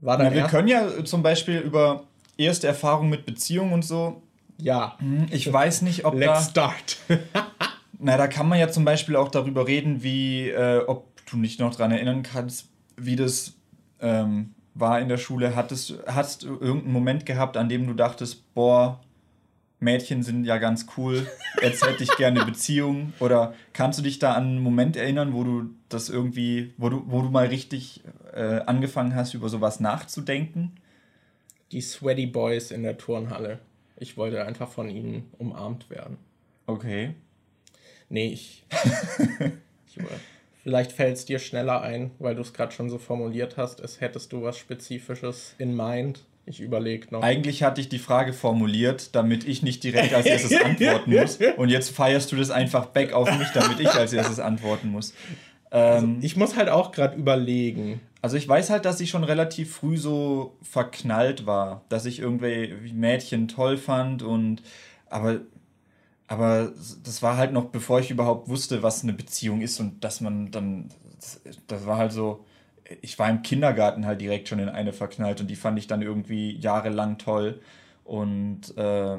war Na, wir können ja zum Beispiel über erste Erfahrungen mit Beziehungen und so. Ja. Hm, ich weiß nicht, ob Let's da. start. Na, da kann man ja zum Beispiel auch darüber reden, wie, äh, ob du nicht noch daran erinnern kannst, wie das ähm, war in der Schule. Hattest, hast du irgendeinen Moment gehabt, an dem du dachtest, boah, Mädchen sind ja ganz cool, jetzt hätte ich gerne eine Beziehung? Oder kannst du dich da an einen Moment erinnern, wo du das irgendwie, wo du, wo du mal richtig äh, angefangen hast, über sowas nachzudenken? Die Sweaty Boys in der Turnhalle. Ich wollte einfach von ihnen umarmt werden. Okay. Nee, ich. ich vielleicht fällt es dir schneller ein, weil du es gerade schon so formuliert hast, es hättest du was Spezifisches in mind. Ich überlege noch. Eigentlich hatte ich die Frage formuliert, damit ich nicht direkt als erstes antworten muss. Und jetzt feierst du das einfach back auf mich, damit ich als erstes antworten muss. Also ähm, ich muss halt auch gerade überlegen. Also ich weiß halt, dass ich schon relativ früh so verknallt war, dass ich irgendwie Mädchen toll fand und aber aber das war halt noch bevor ich überhaupt wusste, was eine Beziehung ist und dass man dann das war halt so ich war im Kindergarten halt direkt schon in eine verknallt und die fand ich dann irgendwie jahrelang toll und äh,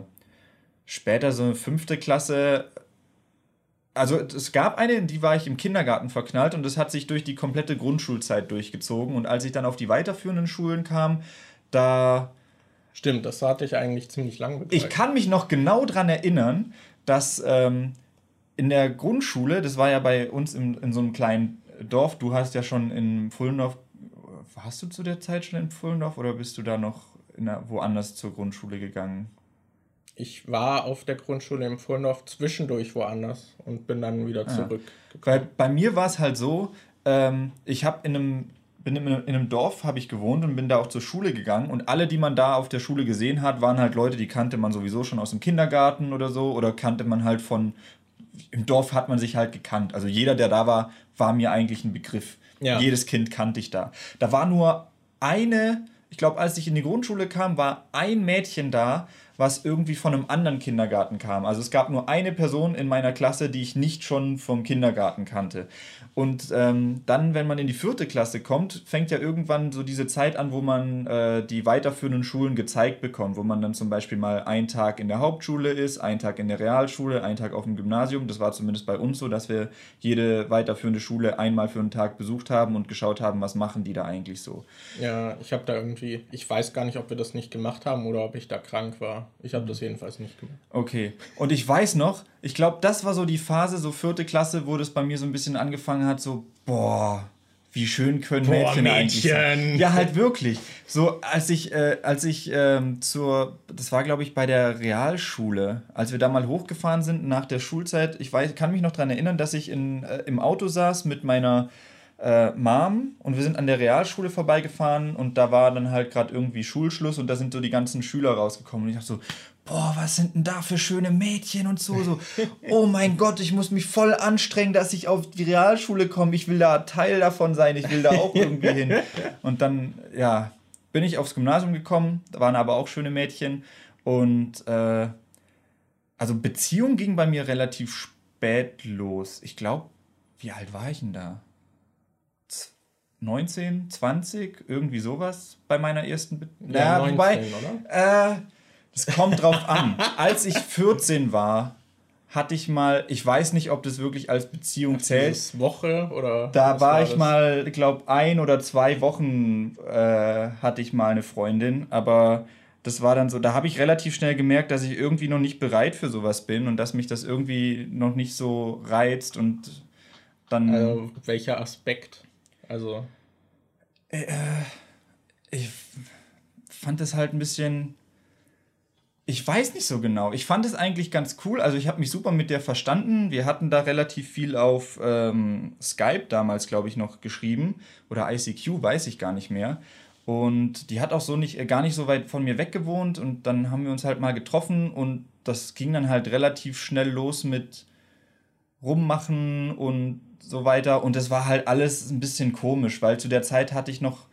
später so fünfte Klasse also es gab eine, in die war ich im Kindergarten verknallt und das hat sich durch die komplette Grundschulzeit durchgezogen. Und als ich dann auf die weiterführenden Schulen kam, da. Stimmt, das hatte ich eigentlich ziemlich lange begleitet. Ich kann mich noch genau daran erinnern, dass ähm, in der Grundschule, das war ja bei uns in, in so einem kleinen Dorf, du hast ja schon in Pfullendorf, hast du zu der Zeit schon in Pfullendorf oder bist du da noch der, woanders zur Grundschule gegangen? ich war auf der Grundschule im Vorndorf zwischendurch woanders und bin dann wieder ah. zurück. Weil bei mir war es halt so, ähm, ich habe in einem bin in einem Dorf habe ich gewohnt und bin da auch zur Schule gegangen und alle, die man da auf der Schule gesehen hat, waren halt Leute, die kannte man sowieso schon aus dem Kindergarten oder so oder kannte man halt von im Dorf hat man sich halt gekannt. Also jeder, der da war, war mir eigentlich ein Begriff. Ja. Jedes Kind kannte ich da. Da war nur eine, ich glaube, als ich in die Grundschule kam, war ein Mädchen da, was irgendwie von einem anderen Kindergarten kam. Also es gab nur eine Person in meiner Klasse, die ich nicht schon vom Kindergarten kannte. Und ähm, dann, wenn man in die vierte Klasse kommt, fängt ja irgendwann so diese Zeit an, wo man äh, die weiterführenden Schulen gezeigt bekommt, wo man dann zum Beispiel mal einen Tag in der Hauptschule ist, einen Tag in der Realschule, einen Tag auf dem Gymnasium. Das war zumindest bei uns so, dass wir jede weiterführende Schule einmal für einen Tag besucht haben und geschaut haben, was machen die da eigentlich so. Ja, ich habe da irgendwie, ich weiß gar nicht, ob wir das nicht gemacht haben oder ob ich da krank war. Ich habe das jedenfalls nicht gemacht. Okay. Und ich weiß noch, ich glaube, das war so die Phase, so vierte Klasse, wo das bei mir so ein bisschen angefangen hat, so, boah, wie schön können boah, Mädchen, Mädchen, eigentlich sein. Ja, halt wirklich. So, als ich, äh, als ich ähm, zur, das war glaube ich bei der Realschule, als wir da mal hochgefahren sind nach der Schulzeit, ich weiß, kann mich noch daran erinnern, dass ich in, äh, im Auto saß mit meiner äh, Mom und wir sind an der Realschule vorbeigefahren und da war dann halt gerade irgendwie Schulschluss und da sind so die ganzen Schüler rausgekommen und ich dachte so, boah, was sind denn da für schöne Mädchen und so, so, oh mein Gott, ich muss mich voll anstrengen, dass ich auf die Realschule komme, ich will da Teil davon sein, ich will da auch irgendwie hin. Und dann, ja, bin ich aufs Gymnasium gekommen, da waren aber auch schöne Mädchen und äh, also Beziehung ging bei mir relativ spät los. Ich glaube, wie alt war ich denn da? 19, 20, irgendwie sowas bei meiner ersten. Be ja, ja 19, wobei, oder? Äh, es kommt drauf an. Als ich 14 war, hatte ich mal, ich weiß nicht, ob das wirklich als Beziehung zählt. Woche oder? Da war, war ich mal, ich glaube, ein oder zwei Wochen äh, hatte ich mal eine Freundin, aber das war dann so, da habe ich relativ schnell gemerkt, dass ich irgendwie noch nicht bereit für sowas bin und dass mich das irgendwie noch nicht so reizt und dann. Also, welcher Aspekt? Also. Äh, ich fand es halt ein bisschen. Ich weiß nicht so genau. Ich fand es eigentlich ganz cool. Also ich habe mich super mit der verstanden. Wir hatten da relativ viel auf ähm, Skype damals, glaube ich, noch geschrieben. Oder ICQ, weiß ich gar nicht mehr. Und die hat auch so nicht, äh, gar nicht so weit von mir weg gewohnt. Und dann haben wir uns halt mal getroffen und das ging dann halt relativ schnell los mit rummachen und so weiter. Und es war halt alles ein bisschen komisch, weil zu der Zeit hatte ich noch,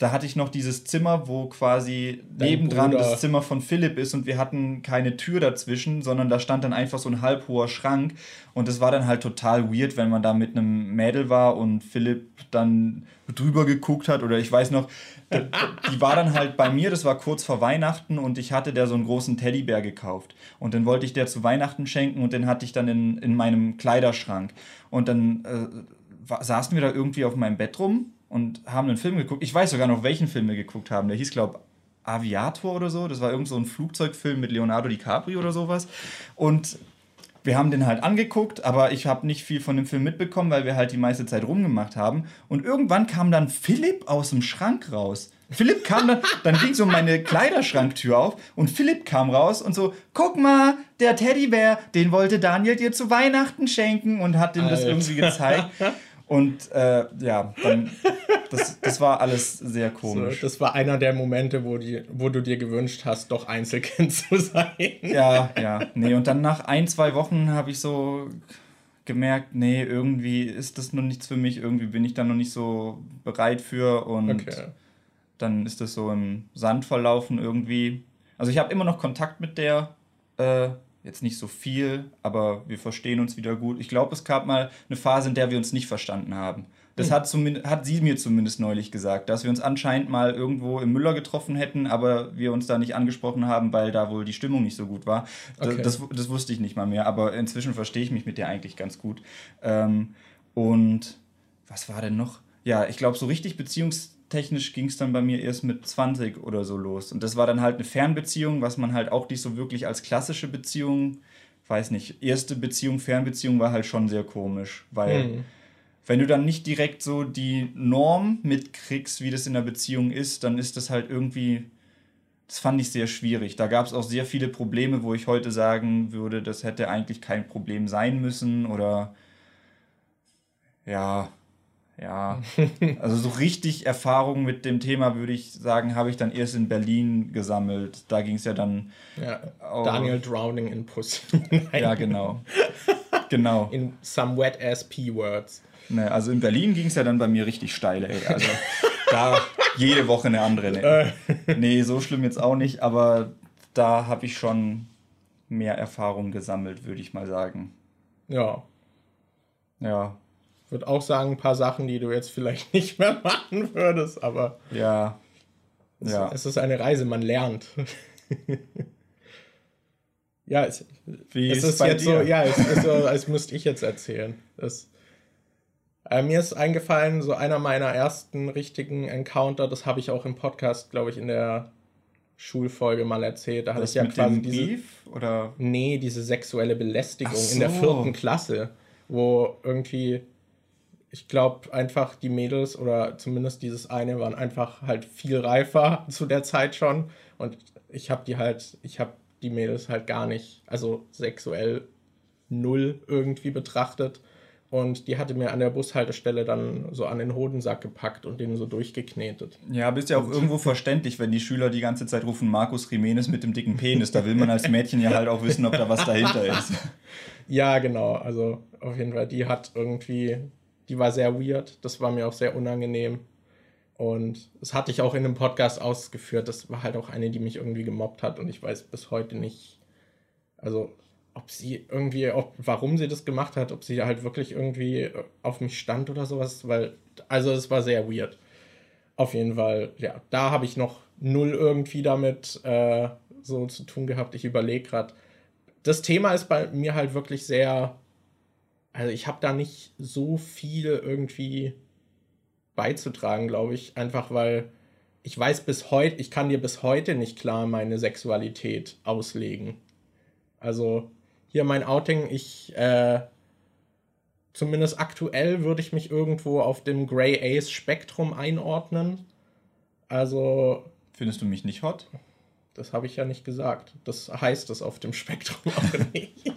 da hatte ich noch dieses Zimmer, wo quasi Dein nebendran Bruder. das Zimmer von Philipp ist und wir hatten keine Tür dazwischen, sondern da stand dann einfach so ein halbhoher Schrank. Und es war dann halt total weird, wenn man da mit einem Mädel war und Philipp dann drüber geguckt hat. Oder ich weiß noch, die war dann halt bei mir, das war kurz vor Weihnachten und ich hatte der so einen großen Teddybär gekauft. Und den wollte ich der zu Weihnachten schenken und den hatte ich dann in, in meinem Kleiderschrank. Und dann äh, saßen wir da irgendwie auf meinem Bett rum und haben einen Film geguckt. Ich weiß sogar noch, welchen Film wir geguckt haben. Der hieß, glaube ich, Aviator oder so. Das war irgend so ein Flugzeugfilm mit Leonardo DiCaprio oder sowas. Und wir haben den halt angeguckt, aber ich habe nicht viel von dem Film mitbekommen, weil wir halt die meiste Zeit rumgemacht haben. Und irgendwann kam dann Philipp aus dem Schrank raus. Philipp kam dann, dann ging so meine Kleiderschranktür auf und Philipp kam raus und so, guck mal, der Teddybär, den wollte Daniel dir zu Weihnachten schenken und hat ihm das irgendwie gezeigt. Und äh, ja, dann, das, das war alles sehr komisch. So, das war einer der Momente, wo, die, wo du dir gewünscht hast, doch Einzelkind zu sein. Ja, ja. Nee, und dann nach ein, zwei Wochen habe ich so gemerkt, nee, irgendwie ist das noch nichts für mich, irgendwie bin ich da noch nicht so bereit für und okay. dann ist das so im Sand verlaufen irgendwie. Also ich habe immer noch Kontakt mit der, äh, jetzt nicht so viel, aber wir verstehen uns wieder gut. Ich glaube, es gab mal eine Phase, in der wir uns nicht verstanden haben. Das mhm. hat, hat sie mir zumindest neulich gesagt, dass wir uns anscheinend mal irgendwo im Müller getroffen hätten, aber wir uns da nicht angesprochen haben, weil da wohl die Stimmung nicht so gut war. Okay. Das, das, wusste ich nicht mal mehr, aber inzwischen verstehe ich mich mit der eigentlich ganz gut. Ähm, und was war denn noch? Ja, ich glaube, so richtig beziehungstechnisch ging es dann bei mir erst mit 20 oder so los. Und das war dann halt eine Fernbeziehung, was man halt auch nicht so wirklich als klassische Beziehung, weiß nicht, erste Beziehung, Fernbeziehung war halt schon sehr komisch, weil. Mhm wenn du dann nicht direkt so die Norm mitkriegst, wie das in der Beziehung ist, dann ist das halt irgendwie, das fand ich sehr schwierig. Da gab es auch sehr viele Probleme, wo ich heute sagen würde, das hätte eigentlich kein Problem sein müssen oder ja, ja, also so richtig Erfahrung mit dem Thema, würde ich sagen, habe ich dann erst in Berlin gesammelt. Da ging es ja dann. Ja, Daniel Drowning in Puss. ja, genau. genau. In some wet ass P-Words. Ne, also in Berlin ging es ja dann bei mir richtig steil, ey. Also da jede Woche eine andere. Ne? Nee, so schlimm jetzt auch nicht, aber da habe ich schon mehr Erfahrung gesammelt, würde ich mal sagen. Ja. Ja. Ich würde auch sagen, ein paar Sachen, die du jetzt vielleicht nicht mehr machen würdest, aber. Ja. Es, ja. es ist eine Reise, man lernt. ja, es, Wie es ist, ist jetzt dir? so, ja, es ist so, als müsste ich jetzt erzählen. Das, äh, mir ist eingefallen, so einer meiner ersten richtigen Encounter, das habe ich auch im Podcast, glaube ich, in der Schulfolge mal erzählt. Da hatte ich ja quasi diese. Beef, oder? Nee, diese sexuelle Belästigung so. in der vierten Klasse, wo irgendwie, ich glaube, einfach die Mädels oder zumindest dieses eine waren einfach halt viel reifer zu der Zeit schon. Und ich habe die halt, ich habe die Mädels halt gar nicht, also sexuell null irgendwie betrachtet. Und die hatte mir an der Bushaltestelle dann so an den Hodensack gepackt und den so durchgeknetet. Ja, bist ja auch irgendwo verständlich, wenn die Schüler die ganze Zeit rufen, Markus Jimenez mit dem dicken Penis. Da will man als Mädchen ja halt auch wissen, ob da was dahinter ist. Ja, genau. Also auf jeden Fall, die hat irgendwie, die war sehr weird. Das war mir auch sehr unangenehm. Und das hatte ich auch in einem Podcast ausgeführt. Das war halt auch eine, die mich irgendwie gemobbt hat. Und ich weiß bis heute nicht, also ob sie irgendwie, ob, warum sie das gemacht hat, ob sie halt wirklich irgendwie auf mich stand oder sowas, weil, also es war sehr weird. Auf jeden Fall, ja, da habe ich noch null irgendwie damit äh, so zu tun gehabt. Ich überlege gerade. Das Thema ist bei mir halt wirklich sehr, also ich habe da nicht so viel irgendwie beizutragen, glaube ich, einfach weil ich weiß bis heute, ich kann dir bis heute nicht klar meine Sexualität auslegen. Also hier mein Outing, ich, äh, zumindest aktuell würde ich mich irgendwo auf dem Grey Ace Spektrum einordnen. Also. Findest du mich nicht hot? Das habe ich ja nicht gesagt. Das heißt es auf dem Spektrum auch nicht.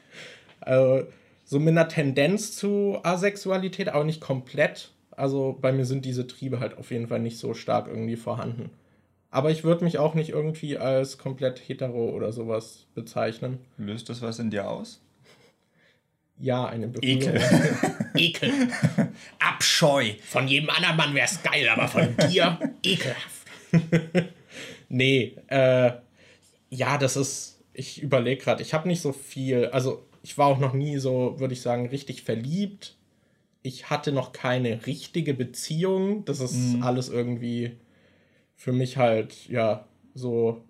also, so mit einer Tendenz zu Asexualität, aber nicht komplett. Also bei mir sind diese Triebe halt auf jeden Fall nicht so stark irgendwie vorhanden. Aber ich würde mich auch nicht irgendwie als komplett hetero oder sowas bezeichnen. Löst das was in dir aus? Ja, eine Befriedigung. Ekel. Ekel. Abscheu. Von jedem anderen Mann wäre es geil, aber von dir ekelhaft. nee, äh, ja, das ist, ich überlege gerade, ich habe nicht so viel, also ich war auch noch nie so, würde ich sagen, richtig verliebt. Ich hatte noch keine richtige Beziehung. Das ist mhm. alles irgendwie für mich halt, ja, so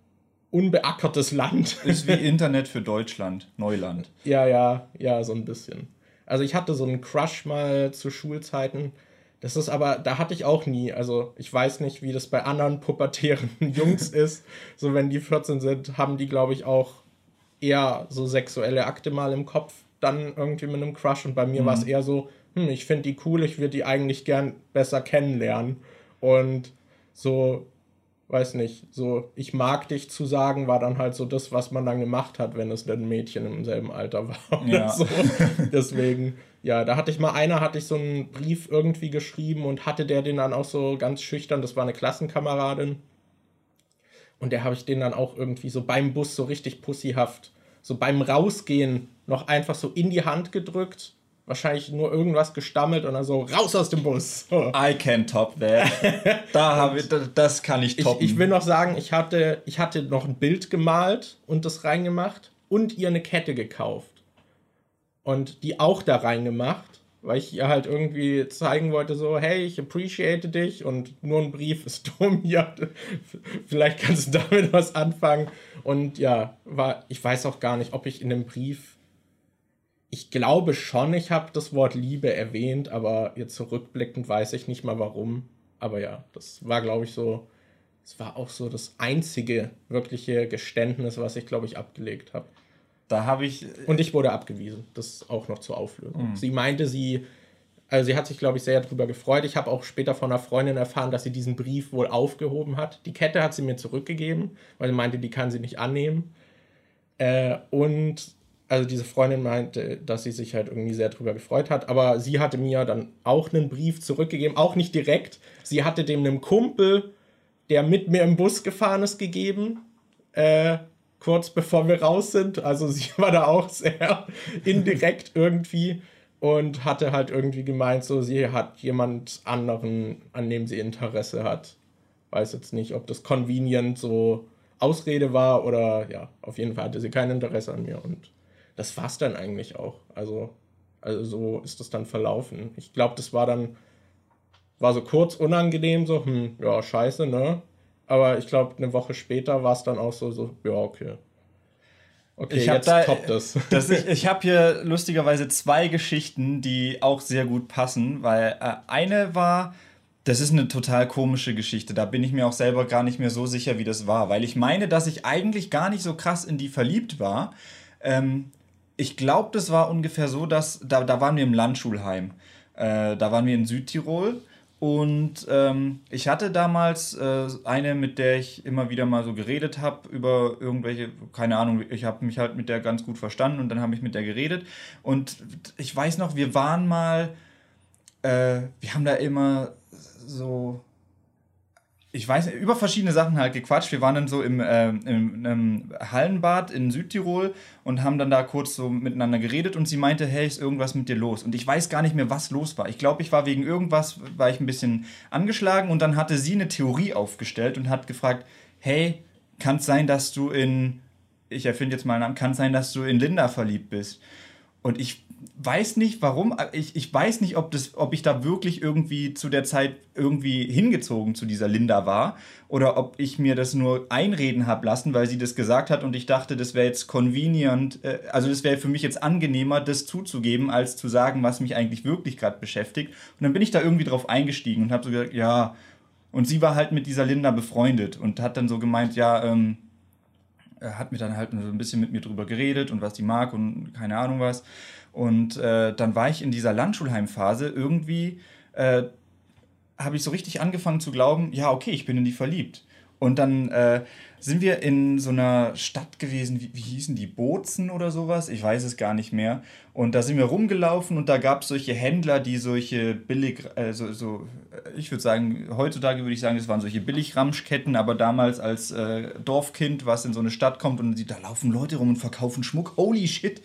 unbeackertes Land. Ist wie Internet für Deutschland, Neuland. Ja, ja, ja, so ein bisschen. Also ich hatte so einen Crush mal zu Schulzeiten. Das ist aber, da hatte ich auch nie. Also ich weiß nicht, wie das bei anderen pubertären Jungs ist. So wenn die 14 sind, haben die, glaube ich, auch eher so sexuelle Akte mal im Kopf dann irgendwie mit einem Crush. Und bei mir mhm. war es eher so, hm, ich finde die cool, ich würde die eigentlich gern besser kennenlernen. Und so, weiß nicht, so, ich mag dich zu sagen, war dann halt so das, was man dann gemacht hat, wenn es ein Mädchen im selben Alter war. Ja. so. Deswegen, ja, da hatte ich mal einer, hatte ich so einen Brief irgendwie geschrieben und hatte der den dann auch so ganz schüchtern, das war eine Klassenkameradin. Und der habe ich den dann auch irgendwie so beim Bus so richtig pussyhaft, so beim Rausgehen noch einfach so in die Hand gedrückt wahrscheinlich nur irgendwas gestammelt und dann so raus aus dem Bus. I can top that. da habe ich, das kann ich toppen. Ich, ich, will noch sagen, ich hatte, ich hatte noch ein Bild gemalt und das reingemacht und ihr eine Kette gekauft. Und die auch da reingemacht, weil ich ihr halt irgendwie zeigen wollte, so, hey, ich appreciate dich und nur ein Brief ist dumm hier. Vielleicht kannst du damit was anfangen. Und ja, war, ich weiß auch gar nicht, ob ich in dem Brief ich glaube schon, ich habe das Wort Liebe erwähnt, aber jetzt zurückblickend weiß ich nicht mal warum. Aber ja, das war, glaube ich, so. Es war auch so das einzige wirkliche Geständnis, was ich, glaube ich, abgelegt habe. Da habe ich. Und ich wurde abgewiesen. Das auch noch zur Auflösung. Mhm. Sie meinte, sie. Also sie hat sich, glaube ich, sehr darüber gefreut. Ich habe auch später von einer Freundin erfahren, dass sie diesen Brief wohl aufgehoben hat. Die Kette hat sie mir zurückgegeben, weil sie meinte, die kann sie nicht annehmen. Äh, und also diese Freundin meinte, dass sie sich halt irgendwie sehr drüber gefreut hat, aber sie hatte mir dann auch einen Brief zurückgegeben, auch nicht direkt. Sie hatte dem einem Kumpel, der mit mir im Bus gefahren ist, gegeben, äh, kurz bevor wir raus sind. Also sie war da auch sehr indirekt irgendwie und hatte halt irgendwie gemeint, so sie hat jemand anderen, an dem sie Interesse hat. Weiß jetzt nicht, ob das convenient so Ausrede war oder ja, auf jeden Fall hatte sie kein Interesse an mir und das war's dann eigentlich auch. Also, also so ist das dann verlaufen. Ich glaube, das war dann, war so kurz unangenehm, so, hm, ja, scheiße, ne? Aber ich glaube, eine Woche später war es dann auch so, so, ja, okay. Okay, ich jetzt da, toppt es. Das ich ich habe hier lustigerweise zwei Geschichten, die auch sehr gut passen, weil äh, eine war, das ist eine total komische Geschichte. Da bin ich mir auch selber gar nicht mehr so sicher, wie das war, weil ich meine, dass ich eigentlich gar nicht so krass in die verliebt war. Ähm, ich glaube, das war ungefähr so, dass da, da waren wir im Landschulheim. Äh, da waren wir in Südtirol. Und ähm, ich hatte damals äh, eine, mit der ich immer wieder mal so geredet habe über irgendwelche, keine Ahnung, ich habe mich halt mit der ganz gut verstanden und dann habe ich mit der geredet. Und ich weiß noch, wir waren mal, äh, wir haben da immer so ich weiß, über verschiedene Sachen halt gequatscht. Wir waren dann so im, äh, im, im, Hallenbad in Südtirol und haben dann da kurz so miteinander geredet und sie meinte, hey, ist irgendwas mit dir los? Und ich weiß gar nicht mehr, was los war. Ich glaube, ich war wegen irgendwas, war ich ein bisschen angeschlagen und dann hatte sie eine Theorie aufgestellt und hat gefragt, hey, kann es sein, dass du in, ich erfinde jetzt mal einen Namen, kann es sein, dass du in Linda verliebt bist? Und ich weiß nicht, warum. Ich, ich weiß nicht, ob, das, ob ich da wirklich irgendwie zu der Zeit irgendwie hingezogen zu dieser Linda war oder ob ich mir das nur einreden habe lassen, weil sie das gesagt hat und ich dachte, das wäre jetzt convenient, äh, also das wäre für mich jetzt angenehmer, das zuzugeben, als zu sagen, was mich eigentlich wirklich gerade beschäftigt. Und dann bin ich da irgendwie drauf eingestiegen und habe so gesagt, ja. Und sie war halt mit dieser Linda befreundet und hat dann so gemeint, ja, ähm, er hat mir dann halt so ein bisschen mit mir drüber geredet und was die mag und keine Ahnung was. Und äh, dann war ich in dieser Landschulheimphase irgendwie, äh, habe ich so richtig angefangen zu glauben, ja, okay, ich bin in die verliebt. Und dann äh, sind wir in so einer Stadt gewesen, wie, wie hießen die, Bozen oder sowas? Ich weiß es gar nicht mehr. Und da sind wir rumgelaufen und da gab es solche Händler, die solche billig, also so, ich würde sagen, heutzutage würde ich sagen, das waren solche Billigramschketten, aber damals als äh, Dorfkind, was in so eine Stadt kommt und da laufen Leute rum und verkaufen Schmuck, holy shit.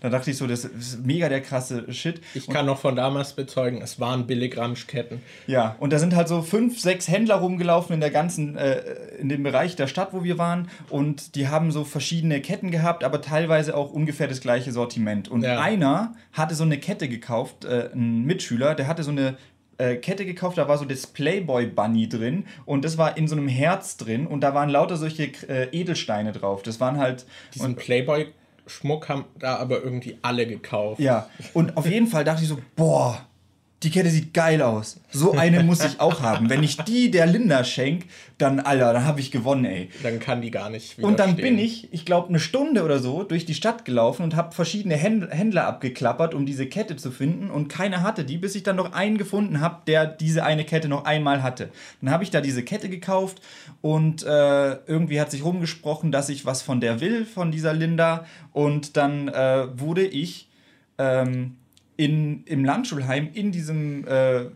Da dachte ich so, das ist mega der krasse Shit. Ich kann und, noch von damals bezeugen, es waren Billigramschketten. Ja, und da sind halt so fünf, sechs Händler rumgelaufen in der ganzen, äh, in dem Bereich der Stadt, wo wir waren und die haben so verschiedene Ketten gehabt, aber teilweise auch ungefähr das gleiche Sortiment. Und ja. Einer hatte so eine Kette gekauft, äh, ein Mitschüler, der hatte so eine äh, Kette gekauft, da war so das Playboy Bunny drin und das war in so einem Herz drin und da waren lauter solche äh, Edelsteine drauf. Das waren halt. Diesen Playboy Schmuck haben da aber irgendwie alle gekauft. Ja, und auf jeden Fall dachte ich so, boah, die Kette sieht geil aus. So eine muss ich auch haben. Wenn ich die der Linda schenk, dann, Alter, dann habe ich gewonnen, ey. Dann kann die gar nicht Und dann bin ich, ich glaube, eine Stunde oder so durch die Stadt gelaufen und habe verschiedene Händler abgeklappert, um diese Kette zu finden. Und keiner hatte die, bis ich dann noch einen gefunden habe, der diese eine Kette noch einmal hatte. Dann habe ich da diese Kette gekauft und äh, irgendwie hat sich rumgesprochen, dass ich was von der will, von dieser Linda. Und dann äh, wurde ich ähm, in, im Landschulheim in diesem äh,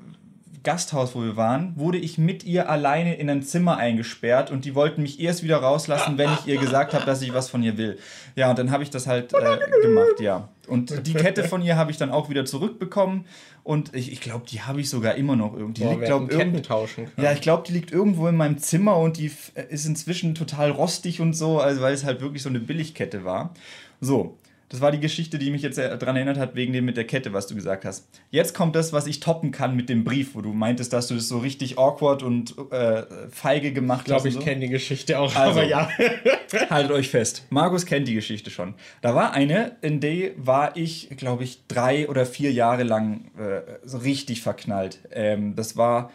Gasthaus, wo wir waren, wurde ich mit ihr alleine in ein Zimmer eingesperrt und die wollten mich erst wieder rauslassen, wenn ich ihr gesagt habe, dass ich was von ihr will. Ja, und dann habe ich das halt äh, gemacht, ja. Und die Kette von ihr habe ich dann auch wieder zurückbekommen und ich, ich glaube, die habe ich sogar immer noch irgendwie. Die Boah, liegt, glaub, irgend tauschen können. Ja, ich glaube, die liegt irgendwo in meinem Zimmer und die ist inzwischen total rostig und so, also weil es halt wirklich so eine Billigkette war. So, das war die Geschichte, die mich jetzt daran erinnert hat, wegen dem mit der Kette, was du gesagt hast. Jetzt kommt das, was ich toppen kann mit dem Brief, wo du meintest, dass du das so richtig awkward und äh, feige gemacht ich glaub, hast. Ich glaube, ich so. kenne die Geschichte auch, also, aber ja. haltet euch fest. Markus kennt die Geschichte schon. Da war eine, in der war ich, glaube ich, drei oder vier Jahre lang äh, so richtig verknallt. Ähm, das war,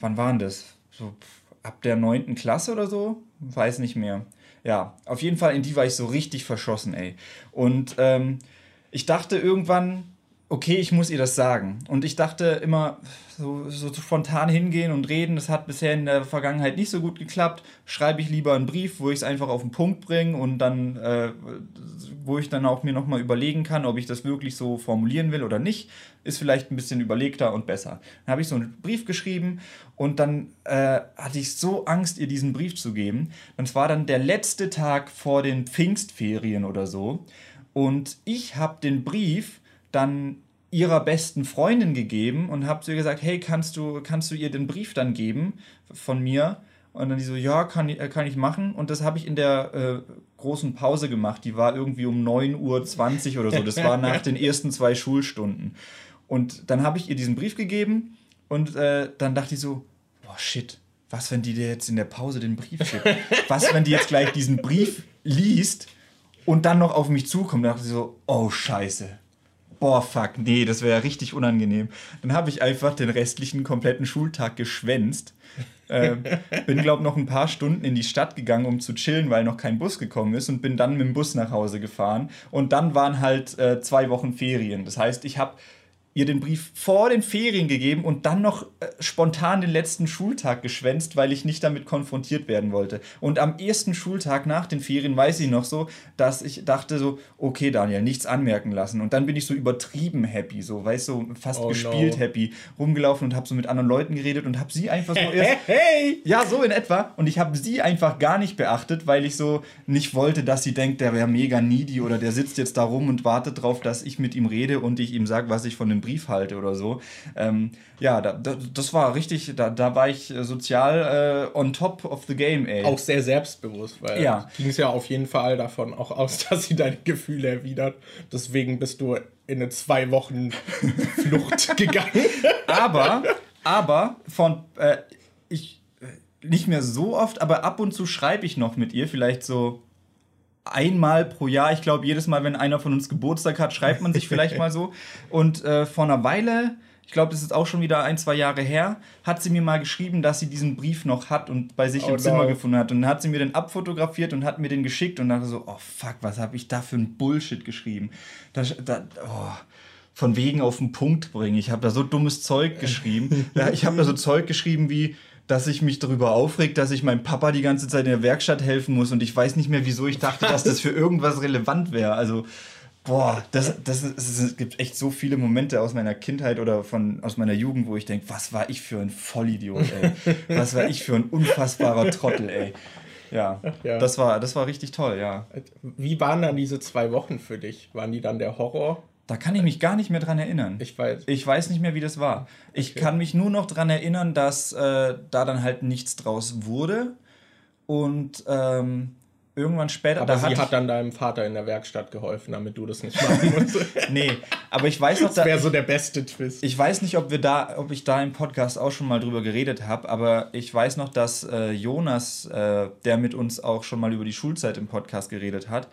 wann waren das? So ab der neunten Klasse oder so? Weiß nicht mehr. Ja, auf jeden Fall in die war ich so richtig verschossen, ey. Und ähm, ich dachte irgendwann, okay, ich muss ihr das sagen. Und ich dachte immer, so, so spontan hingehen und reden, das hat bisher in der Vergangenheit nicht so gut geklappt. Schreibe ich lieber einen Brief, wo ich es einfach auf den Punkt bringe und dann, äh, wo ich dann auch mir nochmal überlegen kann, ob ich das wirklich so formulieren will oder nicht, ist vielleicht ein bisschen überlegter und besser. Dann habe ich so einen Brief geschrieben und dann äh, hatte ich so Angst, ihr diesen Brief zu geben. Und es war dann der letzte Tag vor den Pfingstferien oder so. Und ich habe den Brief dann ihrer besten Freundin gegeben und habe ihr gesagt, hey, kannst du, kannst du ihr den Brief dann geben von mir? Und dann die so, ja, kann, äh, kann ich machen. Und das habe ich in der äh, großen Pause gemacht. Die war irgendwie um 9.20 Uhr oder so. Das war nach den ersten zwei Schulstunden. Und dann habe ich ihr diesen Brief gegeben und äh, dann dachte ich so, boah, shit, was, wenn die dir jetzt in der Pause den Brief schickt? Was, wenn die jetzt gleich diesen Brief liest und dann noch auf mich zukommt? Dann dachte ich so, oh, scheiße boah, fuck, nee, das wäre ja richtig unangenehm. Dann habe ich einfach den restlichen kompletten Schultag geschwänzt. äh, bin, glaube ich, noch ein paar Stunden in die Stadt gegangen, um zu chillen, weil noch kein Bus gekommen ist und bin dann mit dem Bus nach Hause gefahren. Und dann waren halt äh, zwei Wochen Ferien. Das heißt, ich habe ihr den Brief vor den Ferien gegeben und dann noch äh, spontan den letzten Schultag geschwänzt, weil ich nicht damit konfrontiert werden wollte. Und am ersten Schultag nach den Ferien weiß ich noch so, dass ich dachte so, okay Daniel, nichts anmerken lassen. Und dann bin ich so übertrieben happy, so, weißt du, so fast oh gespielt no. happy, rumgelaufen und habe so mit anderen Leuten geredet und habe sie einfach so erst... hey! Ja, so in etwa. Und ich habe sie einfach gar nicht beachtet, weil ich so nicht wollte, dass sie denkt, der wäre mega needy oder der sitzt jetzt da rum und wartet drauf, dass ich mit ihm rede und ich ihm sage, was ich von dem Brief halte oder so. Ähm, ja, da, da, das war richtig, da, da war ich sozial äh, on top of the game, ey. Auch sehr selbstbewusst, weil ja. ging es ja auf jeden Fall davon auch aus, dass sie deine Gefühle erwidert. Deswegen bist du in eine zwei Wochen Flucht gegangen. aber, aber von, äh, ich, äh, nicht mehr so oft, aber ab und zu schreibe ich noch mit ihr, vielleicht so einmal pro Jahr. Ich glaube, jedes Mal, wenn einer von uns Geburtstag hat, schreibt man sich vielleicht mal so. Und äh, vor einer Weile, ich glaube, das ist auch schon wieder ein, zwei Jahre her, hat sie mir mal geschrieben, dass sie diesen Brief noch hat und bei sich oh, im no. Zimmer gefunden hat. Und dann hat sie mir den abfotografiert und hat mir den geschickt und dachte so, oh fuck, was habe ich da für ein Bullshit geschrieben? Das, das, oh von wegen auf den Punkt bringen. Ich habe da so dummes Zeug geschrieben. ich habe da so Zeug geschrieben wie, dass ich mich darüber aufregt, dass ich meinem Papa die ganze Zeit in der Werkstatt helfen muss und ich weiß nicht mehr, wieso ich dachte, dass das für irgendwas relevant wäre. Also, boah, das, das, ist, es gibt echt so viele Momente aus meiner Kindheit oder von, aus meiner Jugend, wo ich denke, was war ich für ein Vollidiot, ey. Was war ich für ein unfassbarer Trottel, ey. Ja, ja, Das, war, das war richtig toll, ja. Wie waren dann diese zwei Wochen für dich? Waren die dann der Horror? Da kann ich mich gar nicht mehr dran erinnern. Ich weiß. Ich weiß nicht mehr, wie das war. Ich okay. kann mich nur noch dran erinnern, dass äh, da dann halt nichts draus wurde. Und ähm, irgendwann später. Aber sie hat dann deinem Vater in der Werkstatt geholfen, damit du das nicht machen musst. nee, aber ich weiß noch. Das wäre so der beste Twist. Ich weiß nicht, ob wir da, ob ich da im Podcast auch schon mal drüber geredet habe, aber ich weiß noch, dass äh, Jonas, äh, der mit uns auch schon mal über die Schulzeit im Podcast geredet hat,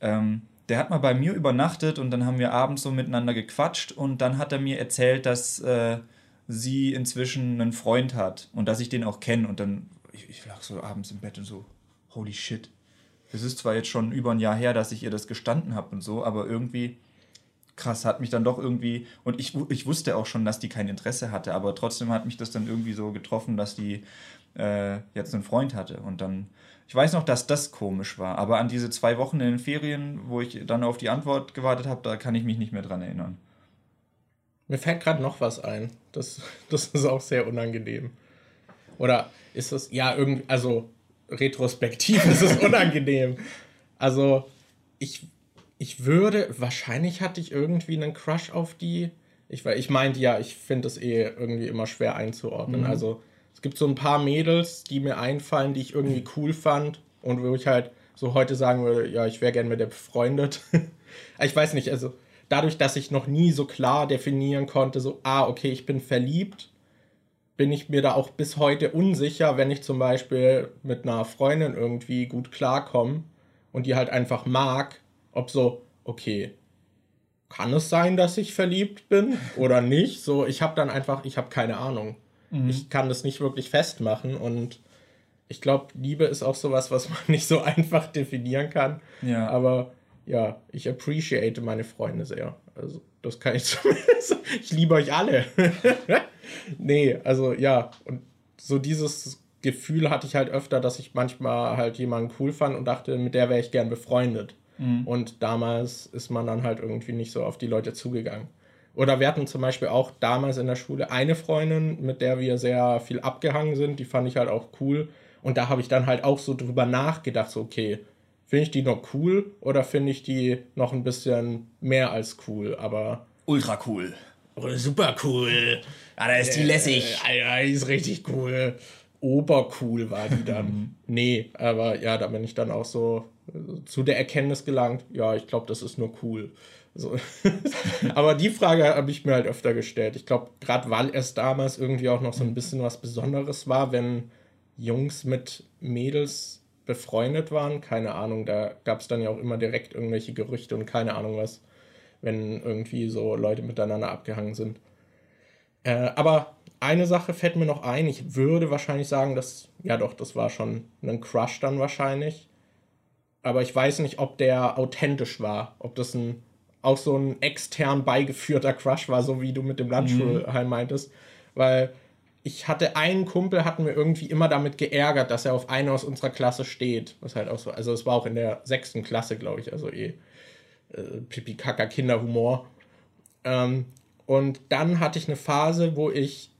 ähm, der hat mal bei mir übernachtet und dann haben wir abends so miteinander gequatscht und dann hat er mir erzählt, dass äh, sie inzwischen einen Freund hat und dass ich den auch kenne und dann, ich, ich lag so abends im Bett und so, holy shit. Es ist zwar jetzt schon über ein Jahr her, dass ich ihr das gestanden habe und so, aber irgendwie krass, hat mich dann doch irgendwie, und ich, ich wusste auch schon, dass die kein Interesse hatte, aber trotzdem hat mich das dann irgendwie so getroffen, dass die äh, jetzt einen Freund hatte. Und dann, ich weiß noch, dass das komisch war, aber an diese zwei Wochen in den Ferien, wo ich dann auf die Antwort gewartet habe, da kann ich mich nicht mehr dran erinnern. Mir fällt gerade noch was ein. Das, das ist auch sehr unangenehm. Oder ist es, ja, irgendwie, also retrospektiv ist es unangenehm. Also, ich ich würde, wahrscheinlich hatte ich irgendwie einen Crush auf die. Ich, ich meinte ja, ich finde es eh irgendwie immer schwer einzuordnen. Mhm. Also es gibt so ein paar Mädels, die mir einfallen, die ich irgendwie cool fand und wo ich halt so heute sagen würde, ja, ich wäre gern mit der befreundet. ich weiß nicht, also dadurch, dass ich noch nie so klar definieren konnte, so, ah, okay, ich bin verliebt, bin ich mir da auch bis heute unsicher, wenn ich zum Beispiel mit einer Freundin irgendwie gut klarkomme und die halt einfach mag, ob so, okay, kann es sein, dass ich verliebt bin oder nicht? So, ich habe dann einfach, ich habe keine Ahnung. Mhm. Ich kann das nicht wirklich festmachen und ich glaube, Liebe ist auch sowas, was man nicht so einfach definieren kann. Ja. Aber ja, ich appreciate meine Freunde sehr. Also, das kann ich zumindest. Ich liebe euch alle. nee, also ja, und so dieses Gefühl hatte ich halt öfter, dass ich manchmal halt jemanden cool fand und dachte, mit der wäre ich gern befreundet. Mhm. Und damals ist man dann halt irgendwie nicht so auf die Leute zugegangen. Oder wir hatten zum Beispiel auch damals in der Schule eine Freundin, mit der wir sehr viel abgehangen sind. Die fand ich halt auch cool. Und da habe ich dann halt auch so drüber nachgedacht, so, okay, finde ich die noch cool oder finde ich die noch ein bisschen mehr als cool? Aber. Ultra cool. Super cool. Ah, da ist die lässig. Äh, ja, die ist richtig cool. Obercool war die dann. nee, aber ja, da bin ich dann auch so zu der Erkenntnis gelangt, ja, ich glaube, das ist nur cool. So. Aber die Frage habe ich mir halt öfter gestellt. Ich glaube, gerade weil es damals irgendwie auch noch so ein bisschen was Besonderes war, wenn Jungs mit Mädels befreundet waren. Keine Ahnung, da gab es dann ja auch immer direkt irgendwelche Gerüchte und keine Ahnung was, wenn irgendwie so Leute miteinander abgehangen sind. Äh, aber eine Sache fällt mir noch ein. Ich würde wahrscheinlich sagen, dass, ja doch, das war schon ein Crush dann wahrscheinlich aber ich weiß nicht, ob der authentisch war, ob das ein auch so ein extern beigeführter Crush war, so wie du mit dem Landschulheim mhm. meintest, weil ich hatte einen Kumpel, hatten wir irgendwie immer damit geärgert, dass er auf eine aus unserer Klasse steht. Was halt auch so, also es war auch in der sechsten Klasse, glaube ich, also eh äh, pipi kaka Kinderhumor. Ähm, und dann hatte ich eine Phase, wo ich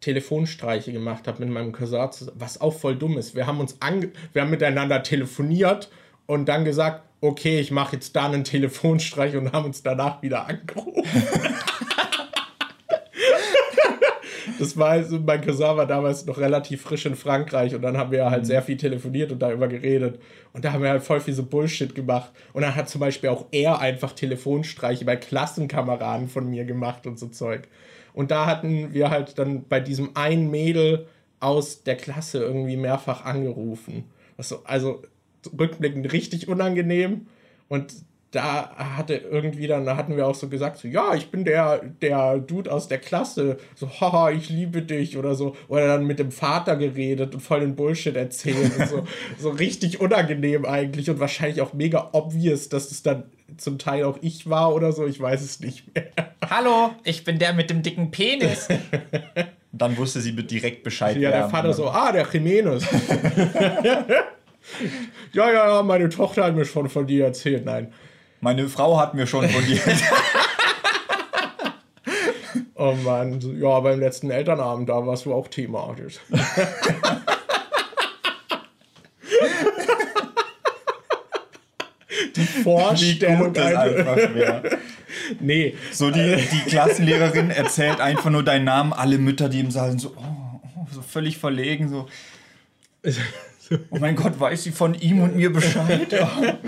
Telefonstreiche gemacht habe mit meinem Cousin, was auch voll dumm ist. Wir haben uns ange wir haben miteinander telefoniert und dann gesagt, okay, ich mache jetzt da einen Telefonstreich und haben uns danach wieder angerufen. das war also, mein Cousin war damals noch relativ frisch in Frankreich und dann haben wir halt mhm. sehr viel telefoniert und darüber geredet. Und da haben wir halt voll viel so Bullshit gemacht. Und dann hat zum Beispiel auch er einfach Telefonstreiche bei Klassenkameraden von mir gemacht und so Zeug. Und da hatten wir halt dann bei diesem einen Mädel aus der Klasse irgendwie mehrfach angerufen. Also, also rückblickend richtig unangenehm. Und da hatte irgendwie dann, da hatten wir auch so gesagt, so, ja, ich bin der, der Dude aus der Klasse, so, haha, ich liebe dich oder so. Oder dann mit dem Vater geredet und voll den Bullshit erzählt und so, so richtig unangenehm eigentlich und wahrscheinlich auch mega obvious, dass es dann zum Teil auch ich war oder so, ich weiß es nicht mehr. Hallo, ich bin der mit dem dicken Penis. dann wusste sie direkt Bescheid. Ja, der Vater so, ah, der Jimenez. Ja, ja, ja, meine Tochter hat mir schon von dir erzählt. Nein. Meine Frau hat mir schon von dir erzählt. oh Mann, ja, beim letzten Elternabend, da warst du auch thematisch. die Vorstellung einfach mehr. Nee. So die, die Klassenlehrerin erzählt einfach nur deinen Namen, alle Mütter, die im Saal sind so, oh, oh, so völlig verlegen, so. Oh mein Gott, weiß sie von ihm und mir Bescheid? Ja.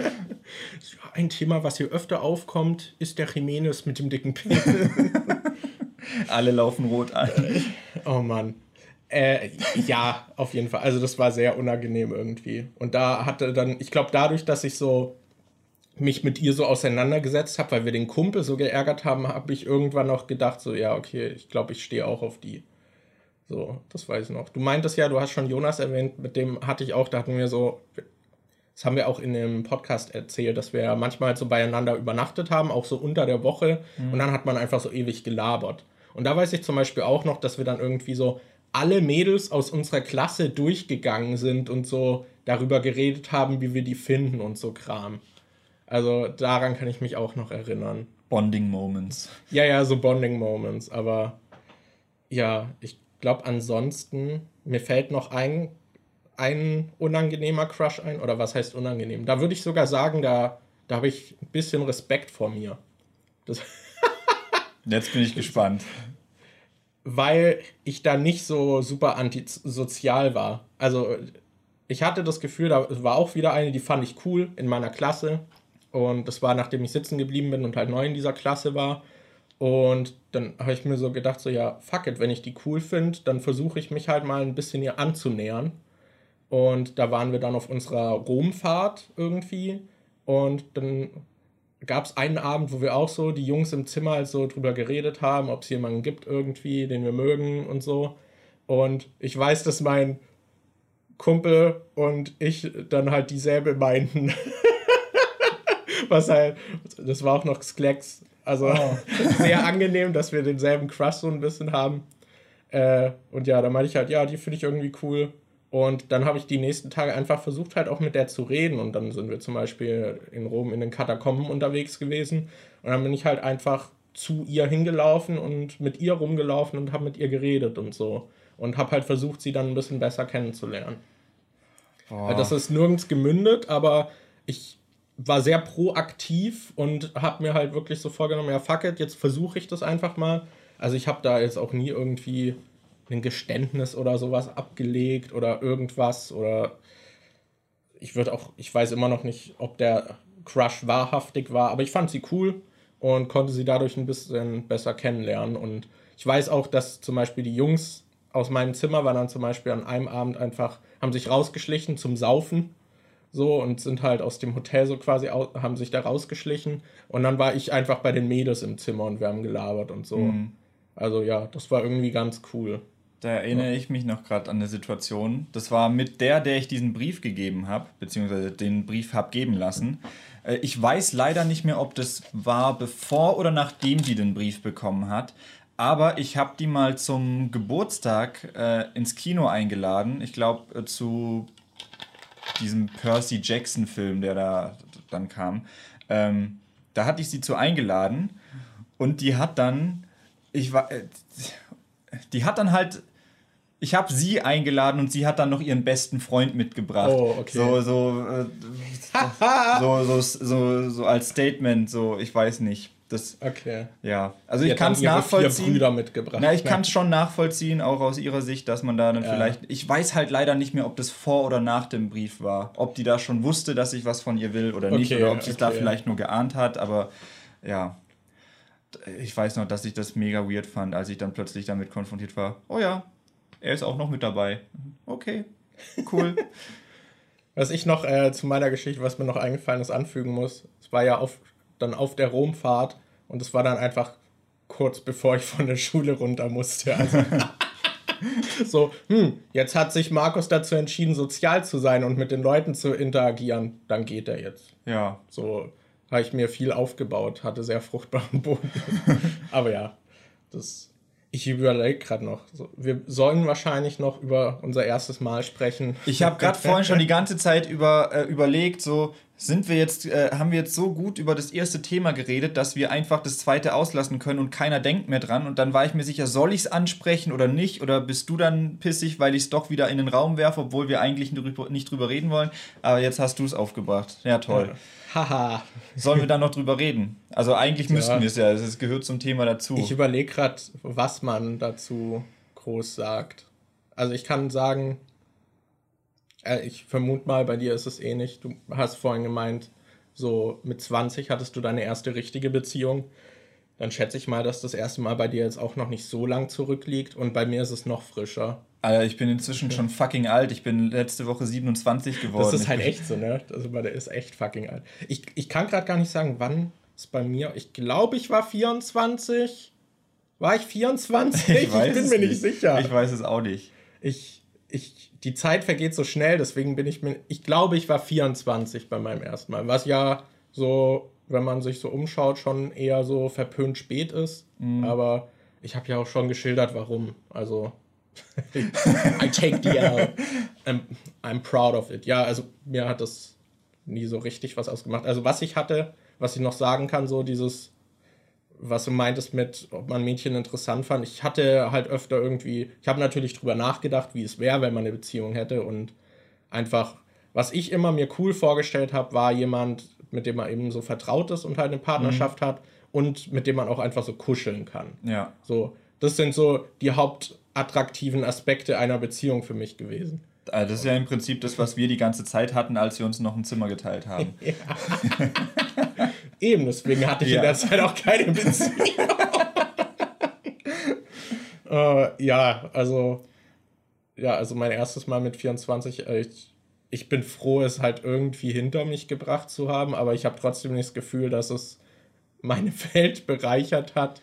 Ein Thema, was hier öfter aufkommt, ist der Jimenez mit dem dicken Penis. Alle laufen rot an. Oh Mann. Äh, ja, auf jeden Fall. Also das war sehr unangenehm irgendwie. Und da hatte dann, ich glaube, dadurch, dass ich so mich mit ihr so auseinandergesetzt habe, weil wir den Kumpel so geärgert haben, habe ich irgendwann noch gedacht, so, ja, okay, ich glaube, ich stehe auch auf die. So, das weiß ich noch. Du meintest ja, du hast schon Jonas erwähnt, mit dem hatte ich auch, da hatten wir so, das haben wir auch in dem Podcast erzählt, dass wir manchmal halt so beieinander übernachtet haben, auch so unter der Woche. Mhm. Und dann hat man einfach so ewig gelabert. Und da weiß ich zum Beispiel auch noch, dass wir dann irgendwie so alle Mädels aus unserer Klasse durchgegangen sind und so darüber geredet haben, wie wir die finden und so Kram. Also daran kann ich mich auch noch erinnern. Bonding Moments. Ja, ja, so Bonding Moments. Aber ja, ich glaube ansonsten, mir fällt noch ein, ein unangenehmer Crush ein. Oder was heißt unangenehm? Da würde ich sogar sagen, da, da habe ich ein bisschen Respekt vor mir. Das Jetzt bin ich gespannt. Weil ich da nicht so super antisozial war. Also ich hatte das Gefühl, da war auch wieder eine, die fand ich cool in meiner Klasse. Und das war, nachdem ich sitzen geblieben bin und halt neu in dieser Klasse war. Und dann habe ich mir so gedacht, so ja, fuck it, wenn ich die cool finde, dann versuche ich mich halt mal ein bisschen ihr anzunähern. Und da waren wir dann auf unserer Romfahrt irgendwie. Und dann gab es einen Abend, wo wir auch so die Jungs im Zimmer halt so drüber geredet haben, ob es jemanden gibt irgendwie, den wir mögen und so. Und ich weiß, dass mein Kumpel und ich dann halt dieselbe meinten. Was halt, das war auch noch Sklecks. Also oh. sehr angenehm, dass wir denselben Crush so ein bisschen haben. Äh, und ja, da meinte ich halt, ja, die finde ich irgendwie cool. Und dann habe ich die nächsten Tage einfach versucht, halt auch mit der zu reden. Und dann sind wir zum Beispiel in Rom in den Katakomben unterwegs gewesen. Und dann bin ich halt einfach zu ihr hingelaufen und mit ihr rumgelaufen und habe mit ihr geredet und so. Und habe halt versucht, sie dann ein bisschen besser kennenzulernen. Oh. Das ist nirgends gemündet, aber ich war sehr proaktiv und habe mir halt wirklich so vorgenommen, ja, fuck it, jetzt versuche ich das einfach mal. Also ich habe da jetzt auch nie irgendwie ein Geständnis oder sowas abgelegt oder irgendwas oder ich würde auch, ich weiß immer noch nicht, ob der Crush wahrhaftig war, aber ich fand sie cool und konnte sie dadurch ein bisschen besser kennenlernen und ich weiß auch, dass zum Beispiel die Jungs aus meinem Zimmer waren dann zum Beispiel an einem Abend einfach, haben sich rausgeschlichen zum Saufen so und sind halt aus dem Hotel so quasi, haben sich da rausgeschlichen und dann war ich einfach bei den Mädels im Zimmer und wir haben gelabert und so. Mhm. Also ja, das war irgendwie ganz cool. Da erinnere ich mich noch gerade an eine Situation. Das war mit der, der ich diesen Brief gegeben habe, beziehungsweise den Brief habe geben lassen. Äh, ich weiß leider nicht mehr, ob das war bevor oder nachdem die den Brief bekommen hat. Aber ich habe die mal zum Geburtstag äh, ins Kino eingeladen. Ich glaube, äh, zu diesem Percy Jackson-Film, der da dann kam. Ähm, da hatte ich sie zu eingeladen und die hat dann, ich war, äh, die hat dann halt ich habe sie eingeladen und sie hat dann noch ihren besten Freund mitgebracht. Oh, okay. So, so, äh, so, so, so, so, als Statement, so, ich weiß nicht. Das, okay. Ja, also sie ich kann es nachvollziehen. Vier Brüder mitgebracht. Na, ich kann es schon nachvollziehen, auch aus ihrer Sicht, dass man da dann ja. vielleicht. Ich weiß halt leider nicht mehr, ob das vor oder nach dem Brief war. Ob die da schon wusste, dass ich was von ihr will oder okay, nicht, oder ob sie es okay. da vielleicht nur geahnt hat, aber ja ich weiß noch, dass ich das mega weird fand, als ich dann plötzlich damit konfrontiert war. Oh ja, er ist auch noch mit dabei. Okay, cool. was ich noch äh, zu meiner Geschichte, was mir noch eingefallen ist, anfügen muss, es war ja auf, dann auf der Romfahrt und es war dann einfach kurz bevor ich von der Schule runter musste. Also so, hm, jetzt hat sich Markus dazu entschieden, sozial zu sein und mit den Leuten zu interagieren, dann geht er jetzt. Ja. So, habe ich mir viel aufgebaut, hatte sehr fruchtbaren Boden. Aber ja, das. Ich überlege gerade noch. Wir sollen wahrscheinlich noch über unser erstes Mal sprechen. Ich habe gerade vorhin schon die ganze Zeit über, äh, überlegt, so sind wir jetzt, äh, haben wir jetzt so gut über das erste Thema geredet, dass wir einfach das zweite auslassen können und keiner denkt mehr dran. Und dann war ich mir sicher, soll ich es ansprechen oder nicht? Oder bist du dann pissig, weil ich es doch wieder in den Raum werfe, obwohl wir eigentlich nicht drüber reden wollen? Aber jetzt hast du es aufgebracht. Ja, toll. Haha. Sollen wir da noch drüber reden? Also eigentlich müssten ja. wir es ja, es gehört zum Thema dazu. Ich überlege gerade, was man dazu groß sagt. Also ich kann sagen, ich vermute mal, bei dir ist es ähnlich. Du hast vorhin gemeint, so mit 20 hattest du deine erste richtige Beziehung. dann schätze ich mal, dass das erste Mal bei dir jetzt auch noch nicht so lang zurückliegt und bei mir ist es noch frischer. Alter, ich bin inzwischen schon fucking alt. Ich bin letzte Woche 27 geworden. Das ist halt ich echt so, ne? Also der ist echt fucking alt. Ich, ich kann gerade gar nicht sagen, wann es bei mir. Ich glaube, ich war 24. War ich 24? Ich, weiß bin mir nicht sicher. Ich weiß es auch nicht. Ich, ich, die Zeit vergeht so schnell, deswegen bin ich mir. Ich glaube, ich war 24 bei meinem ersten Mal. Was ja so, wenn man sich so umschaut, schon eher so verpönt spät ist. Mhm. Aber ich habe ja auch schon geschildert, warum. Also. I take the L. I'm, I'm proud of it. Ja, also mir hat das nie so richtig was ausgemacht. Also was ich hatte, was ich noch sagen kann, so dieses, was du meintest mit, ob man Mädchen interessant fand. Ich hatte halt öfter irgendwie, ich habe natürlich drüber nachgedacht, wie es wäre, wenn man eine Beziehung hätte und einfach, was ich immer mir cool vorgestellt habe, war jemand, mit dem man eben so vertraut ist und halt eine Partnerschaft hat und mit dem man auch einfach so kuscheln kann. Ja. So, das sind so die hauptattraktiven Aspekte einer Beziehung für mich gewesen. Also das ist ja im Prinzip das, was wir die ganze Zeit hatten, als wir uns noch ein Zimmer geteilt haben. Eben, deswegen hatte ich Ja. in der Zeit auch keine Beziehung. äh, ja, also, ja, also mein erstes Mal mit 24, äh, ich, ich bin froh, es halt irgendwie hinter mich gebracht zu haben, aber ich habe trotzdem nicht das Gefühl, dass es meine Welt bereichert hat.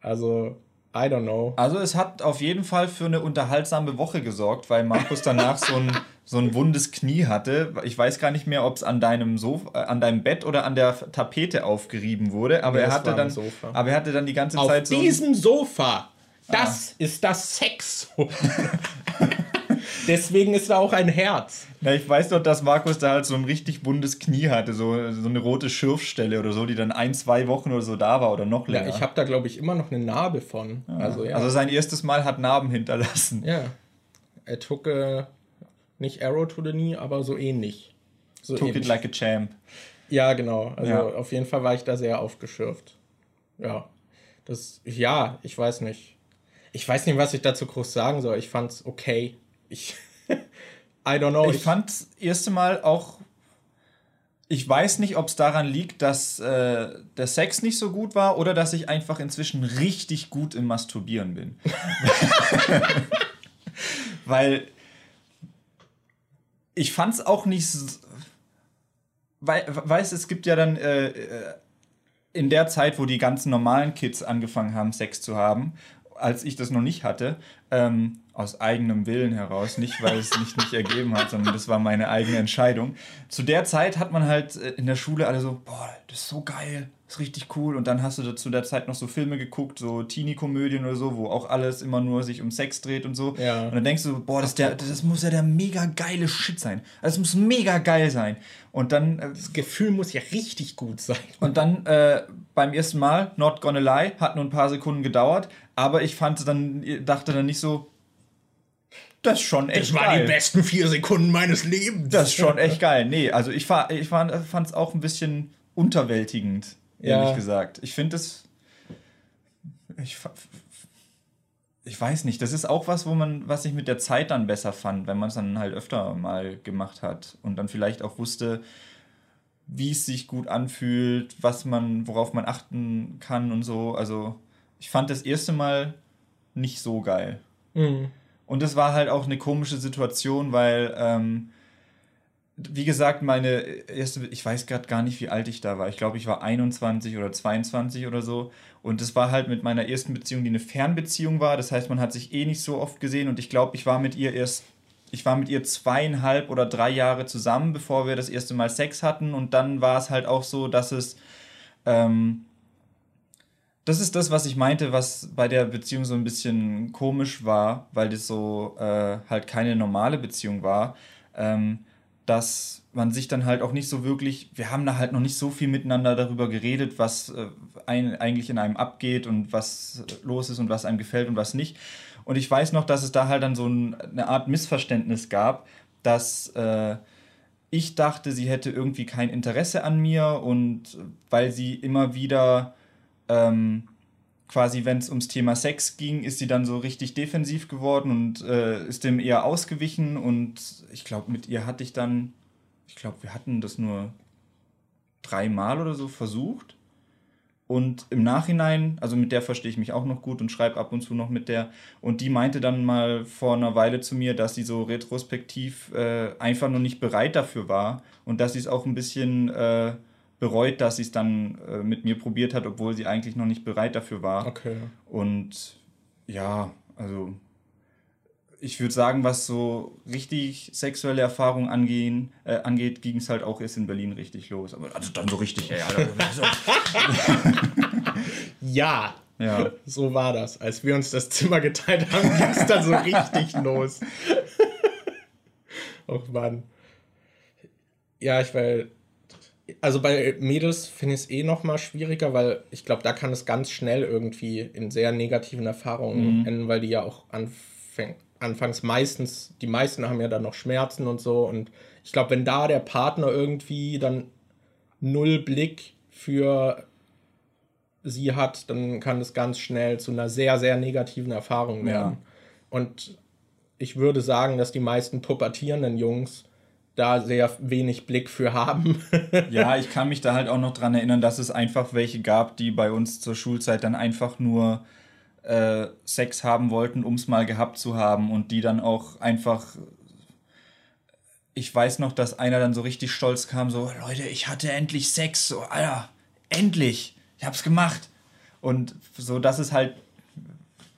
Also, I don't know. Also es hat auf jeden Fall für eine unterhaltsame Woche gesorgt, weil Markus danach so ein, so ein wundes Knie hatte. Ich weiß gar nicht mehr, ob es an deinem Sofa, äh, an deinem Bett oder an der Tapete aufgerieben wurde, aber Nee, er hatte dann, Sofa. aber er hatte dann die ganze Auf Zeit so. ein- diesem Sofa, das ist das Sex. Deswegen ist da auch ein Herz. Na, ich weiß doch, dass Markus da halt so ein richtig wundes Knie hatte, so, so eine rote Schürfstelle oder so, die dann ein, zwei Wochen oder so da war oder noch Ja, länger. ich habe da, glaube ich, immer noch eine Narbe von. Also, ja. Also sein erstes Mal hat Narben hinterlassen. ja. Er took äh, nicht Arrow to the Knee, aber so ähnlich. So Took ähnlich. it like a champ. ja, genau. Also Ja. auf jeden Fall war ich da sehr aufgeschürft. Ja. Das, ja, ich weiß nicht. Ich weiß nicht, was ich dazu groß sagen soll. Ich fand's okay. Ich. I don't know. Ich fand das erste Mal auch. Ich weiß nicht, ob es daran liegt, dass äh, der Sex nicht so gut war oder dass ich einfach inzwischen richtig gut im Masturbieren bin. Weil ich fand es auch nicht. s- Weil, weißt es gibt ja dann äh, äh, in der Zeit, wo die ganzen normalen Kids angefangen haben, Sex zu haben, als ich das noch nicht hatte, ähm, aus eigenem Willen heraus, nicht weil es mich nicht ergeben hat, sondern das war meine eigene Entscheidung. Zu der Zeit hat man halt äh, in der Schule alle so, boah, das ist so geil, ist richtig cool. Und dann hast du zu der Zeit noch so Filme geguckt, so Teenie-Komödien oder so, wo auch alles immer nur sich um Sex dreht und so. Ja. Und dann denkst du, boah, das, der, das muss ja der mega geile Shit sein. Das muss mega geil sein. Und dann äh, das Gefühl muss ja richtig gut sein. und dann äh, beim ersten Mal, not gonna lie, hat nur ein paar Sekunden gedauert, aber ich fand dann, dachte dann nicht so, das ist schon echt geil. besten vier Sekunden meines Lebens. Das ist schon echt geil. Nee, also ich, war, ich fand es auch ein bisschen unterwältigend, ehrlich Ja. gesagt. Ich finde es. Ich, ich weiß nicht, das ist auch was, wo man, was ich mit der Zeit dann besser fand, wenn man es dann halt öfter mal gemacht hat und dann vielleicht auch wusste, wie es sich gut anfühlt, was man, worauf man achten kann und so. Also ich fand das erste Mal nicht so geil. Mhm. Und es war halt auch eine komische Situation, weil, ähm, wie gesagt, meine erste, ich weiß gerade gar nicht, wie alt ich da war. Ich glaube, ich war 21 oder 22 oder so. Und es war halt mit meiner ersten Beziehung, die eine Fernbeziehung war. Das heißt, man hat sich eh nicht so oft gesehen. Und ich glaube, ich war mit ihr erst, ich war mit ihr zweieinhalb oder drei Jahre zusammen, bevor wir das erste Mal Sex hatten. Und dann war es halt auch so, dass es, ähm, das ist das, was ich meinte, was bei der Beziehung so ein bisschen komisch war, weil das so äh, halt keine normale Beziehung war, ähm, dass man sich dann halt auch nicht so wirklich, wir haben da halt noch nicht so viel miteinander darüber geredet, was äh, ein, eigentlich in einem abgeht und was los ist und was einem gefällt und was nicht. Und ich weiß noch, dass es da halt dann so ein, eine Art Missverständnis gab, dass äh, ich dachte, sie hätte irgendwie kein Interesse an mir und weil sie immer wieder ähm, quasi, wenn es ums Thema Sex ging, ist sie dann so richtig defensiv geworden und äh, ist dem eher ausgewichen. Und ich glaube, mit ihr hatte ich dann, ich glaube, wir hatten das nur dreimal oder so versucht. und im Nachhinein, also mit der verstehe ich mich auch noch gut und schreibe ab und zu noch mit der. Und die meinte dann mal vor einer Weile zu mir, dass sie so retrospektiv äh, einfach noch nicht bereit dafür war und dass sie es auch ein bisschen äh, bereut, dass sie es dann äh, mit mir probiert hat, obwohl sie eigentlich noch nicht bereit dafür war. Okay. Und ja, also ich würde sagen, was so richtig sexuelle Erfahrungen angehen, äh, angeht, ging es halt auch erst in Berlin richtig los. Aber also dann so richtig, ey, Alter, so. ja. Ja. So war das. Als wir uns das Zimmer geteilt haben, ging es dann so richtig los. Och Mann. Ja, ich weil. Also bei Mädels finde ich es eh noch mal schwieriger, weil ich glaube, da kann es ganz schnell irgendwie in sehr negativen Erfahrungen mhm. enden, weil die ja auch anfängt anfangs meistens, die meisten haben ja dann noch Schmerzen und so. Und ich glaube, wenn da der Partner irgendwie dann null Blick für sie hat, dann kann es ganz schnell zu einer sehr, sehr negativen Erfahrung werden. Ja. Und ich würde sagen, dass die meisten pubertierenden Jungs da sehr wenig Blick für haben. ja, ich kann mich da halt auch noch dran erinnern, dass es einfach welche gab, die bei uns zur Schulzeit dann einfach nur äh, Sex haben wollten, um es mal gehabt zu haben und die dann auch einfach. Ich weiß noch, dass einer dann so richtig stolz kam, so, Leute, ich hatte endlich Sex, so, Alter, endlich, ich hab's gemacht. Und so, dass es halt,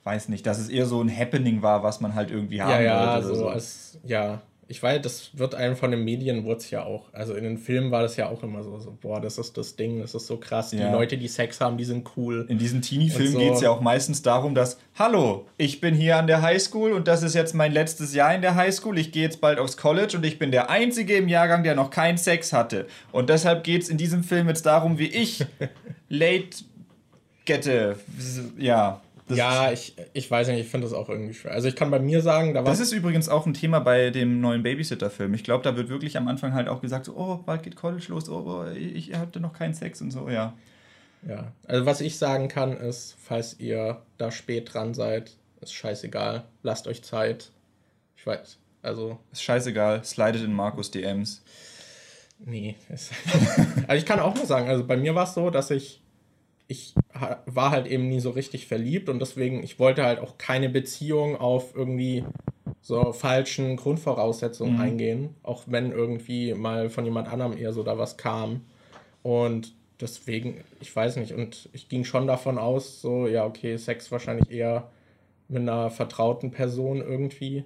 weiß nicht, dass es eher so ein Happening war, was man halt irgendwie haben ja, ja, wollte. So, so. Als, ja, ich weiß, das wird einem von den Medien wurde es ja auch. Also in den Filmen war das ja auch immer so, so boah, das ist das Ding, das ist so krass. Ja. Die Leute, die Sex haben, die sind cool. In diesen Teenie-Filmen so. geht es ja auch meistens darum, dass, hallo, ich bin hier an der Highschool und das ist jetzt mein letztes Jahr in der Highschool. Ich gehe jetzt bald aufs College und ich bin der Einzige im Jahrgang, der noch keinen Sex hatte. Und deshalb geht es in diesem Film jetzt darum, wie ich late gette. Ja. Das ja, ich, ich weiß nicht, ich finde das auch irgendwie schwer. Also ich kann bei mir sagen, da war. Das ist übrigens auch ein Thema bei dem neuen Babysitter-Film. Ich glaube, da wird wirklich am Anfang halt auch gesagt, so, oh, bald geht College los, oh, oh ich, ich hatte noch keinen Sex und so, ja. Ja, also was ich sagen kann ist, falls ihr da spät dran seid, ist scheißegal, lasst euch Zeit. Ich weiß, also. Ist scheißegal, slidet in Markus DMs. Nee. also ich kann auch nur sagen, also bei mir war es so, dass ich ich war halt eben nie so richtig verliebt und deswegen, ich wollte halt auch keine Beziehung auf irgendwie so falschen Grundvoraussetzungen mhm. eingehen, auch wenn irgendwie mal von jemand anderem eher so da was kam. Und deswegen, ich weiß nicht, und ich ging schon davon aus, so, ja, okay, Sex wahrscheinlich eher mit einer vertrauten Person irgendwie.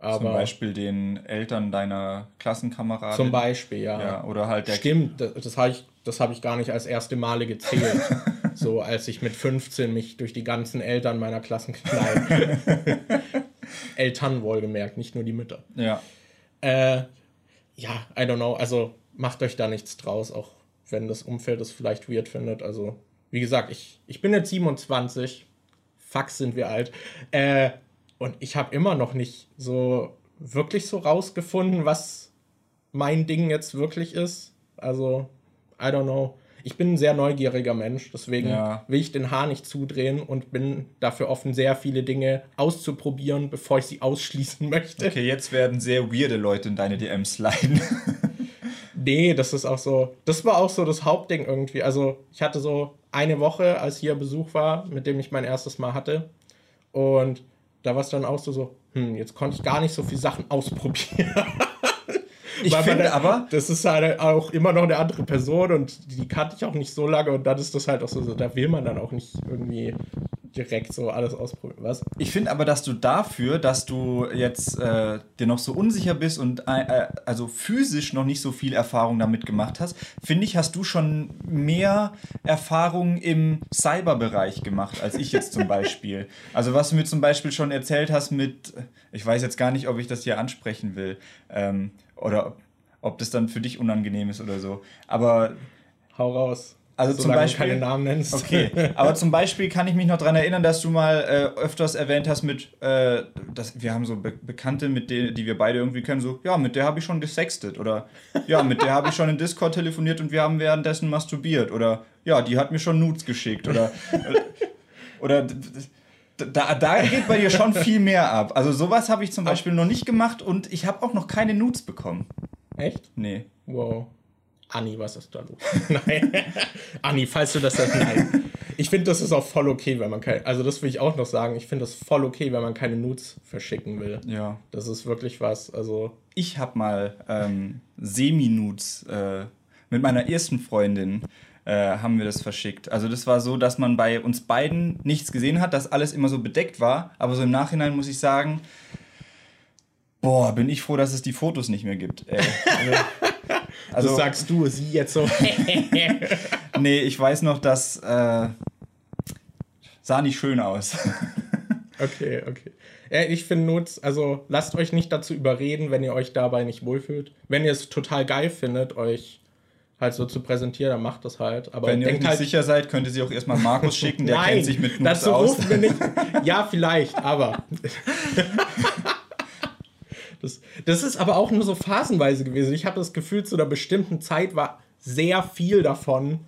Aber zum Beispiel den Eltern deiner Klassenkameraden. Zum Beispiel, ja. ja oder halt der Stimmt, das, das habe ich, hab ich gar nicht als erste Male gezählt. so als ich mit 15 mich durch die ganzen Eltern meiner Klassen knallte. Eltern wohlgemerkt, nicht nur die Mütter. Ja. Äh, ja, I don't know. Also macht euch da nichts draus, auch wenn das Umfeld es vielleicht weird findet. Also, wie gesagt, ich, ich bin jetzt 27. Fuck, sind wir alt. Äh, und ich habe immer noch nicht so wirklich so rausgefunden, was mein Ding jetzt wirklich ist. Also, I don't know. Ich bin ein sehr neugieriger Mensch, deswegen ja. will ich den Haar nicht zudrehen und bin dafür offen, sehr viele Dinge auszuprobieren, bevor ich sie ausschließen möchte. Okay, jetzt werden sehr weirde Leute in deine DMs leiden. nee, das ist auch so. Das war auch so das Hauptding irgendwie. Also, ich hatte so eine Woche, als hier Besuch war, mit dem ich mein erstes Mal hatte. Und da war es dann auch so, so, hm, jetzt konnte ich gar nicht so viele Sachen ausprobieren. ich finde aber. Das ist halt auch immer noch eine andere Person und die kannte ich auch nicht so lange und dann ist das halt auch so, da will man dann auch nicht irgendwie direkt so alles ausprobieren. Was? Ich finde aber, dass du dafür, dass du jetzt äh, dir noch so unsicher bist und äh, also physisch noch nicht so viel Erfahrung damit gemacht hast, finde ich, hast du schon mehr Erfahrung im Cyberbereich gemacht als ich jetzt zum Beispiel. Also was du mir zum Beispiel schon erzählt hast mit, ich weiß jetzt gar nicht, ob ich das hier ansprechen will ähm, oder ob das dann für dich unangenehm ist oder so. Aber hau raus. Also zum Beispiel. keine Namen nennst. Okay. Aber zum Beispiel kann ich mich noch daran erinnern, dass du mal äh, öfters erwähnt hast mit, äh, dass wir haben so Be Bekannte, mit denen, die wir beide irgendwie kennen, so, ja, mit der habe ich schon gesextet oder ja, mit der habe ich schon in Discord telefoniert und wir haben währenddessen masturbiert oder ja, die hat mir schon Nudes geschickt oder oder da, da geht bei dir schon viel mehr ab. Also sowas habe ich zum Beispiel noch nicht gemacht und ich habe auch noch keine Nudes bekommen. Echt? Nee. Wow. Anni, was ist da los? Nein. Anni, falls du das sagst, nein. Ich finde, das ist auch voll okay, wenn man keine. Also, das will ich auch noch sagen. Ich finde das voll okay, wenn man keine Nudes verschicken will. Ja. Das ist wirklich was. Also. Ich habe mal ähm, Semi-Nudes äh, mit meiner ersten Freundin äh, haben wir das verschickt. Also das war so, dass man bei uns beiden nichts gesehen hat, dass alles immer so bedeckt war. Aber so im Nachhinein muss ich sagen, boah, bin ich froh, dass es die Fotos nicht mehr gibt. Ey. Also, das sagst du, sie jetzt so. nee, ich weiß noch, dass äh, sah nicht schön aus. okay, okay. Ja, ich finde Nuts, also lasst euch nicht dazu überreden, wenn ihr euch dabei nicht wohlfühlt. Wenn ihr es total geil findet, euch halt so zu präsentieren, dann macht das halt. Aber wenn ihr nicht halt, sicher seid, könnt ihr sie auch erstmal Markus schicken, der Nein, kennt sich mit Nuts dazu aus. wir nicht. Ja, vielleicht, aber. Das, das ist aber auch nur so phasenweise gewesen. Ich habe das Gefühl, zu einer bestimmten Zeit war sehr viel davon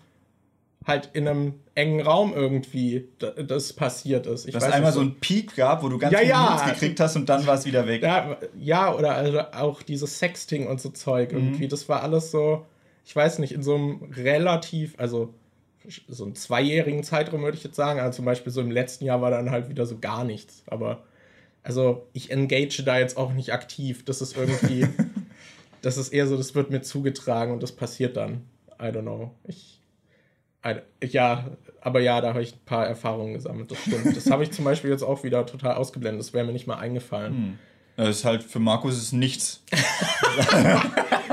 halt in einem engen Raum irgendwie das passiert ist. Ich Dass es einmal so einen Peak gab, wo du ganz Ja, viele ja. Nudes gekriegt hast und dann war es wieder weg. Ja, ja oder also auch dieses Sexting und so Zeug irgendwie. Das war alles so, ich weiß nicht, in so einem relativ, also so einem zweijährigen Zeitraum würde ich jetzt sagen. Also zum Beispiel so im letzten Jahr war dann halt wieder so gar nichts. Aber also ich engage da jetzt auch nicht aktiv. Das ist irgendwie, das ist eher so, das wird mir zugetragen und das passiert dann. I don't know. Ich, I, ja, aber ja, da habe ich ein paar Erfahrungen gesammelt. Das stimmt. Das habe ich zum Beispiel jetzt auch wieder total ausgeblendet. Das wäre mir nicht mal eingefallen. Das ist halt für Markus ist nichts.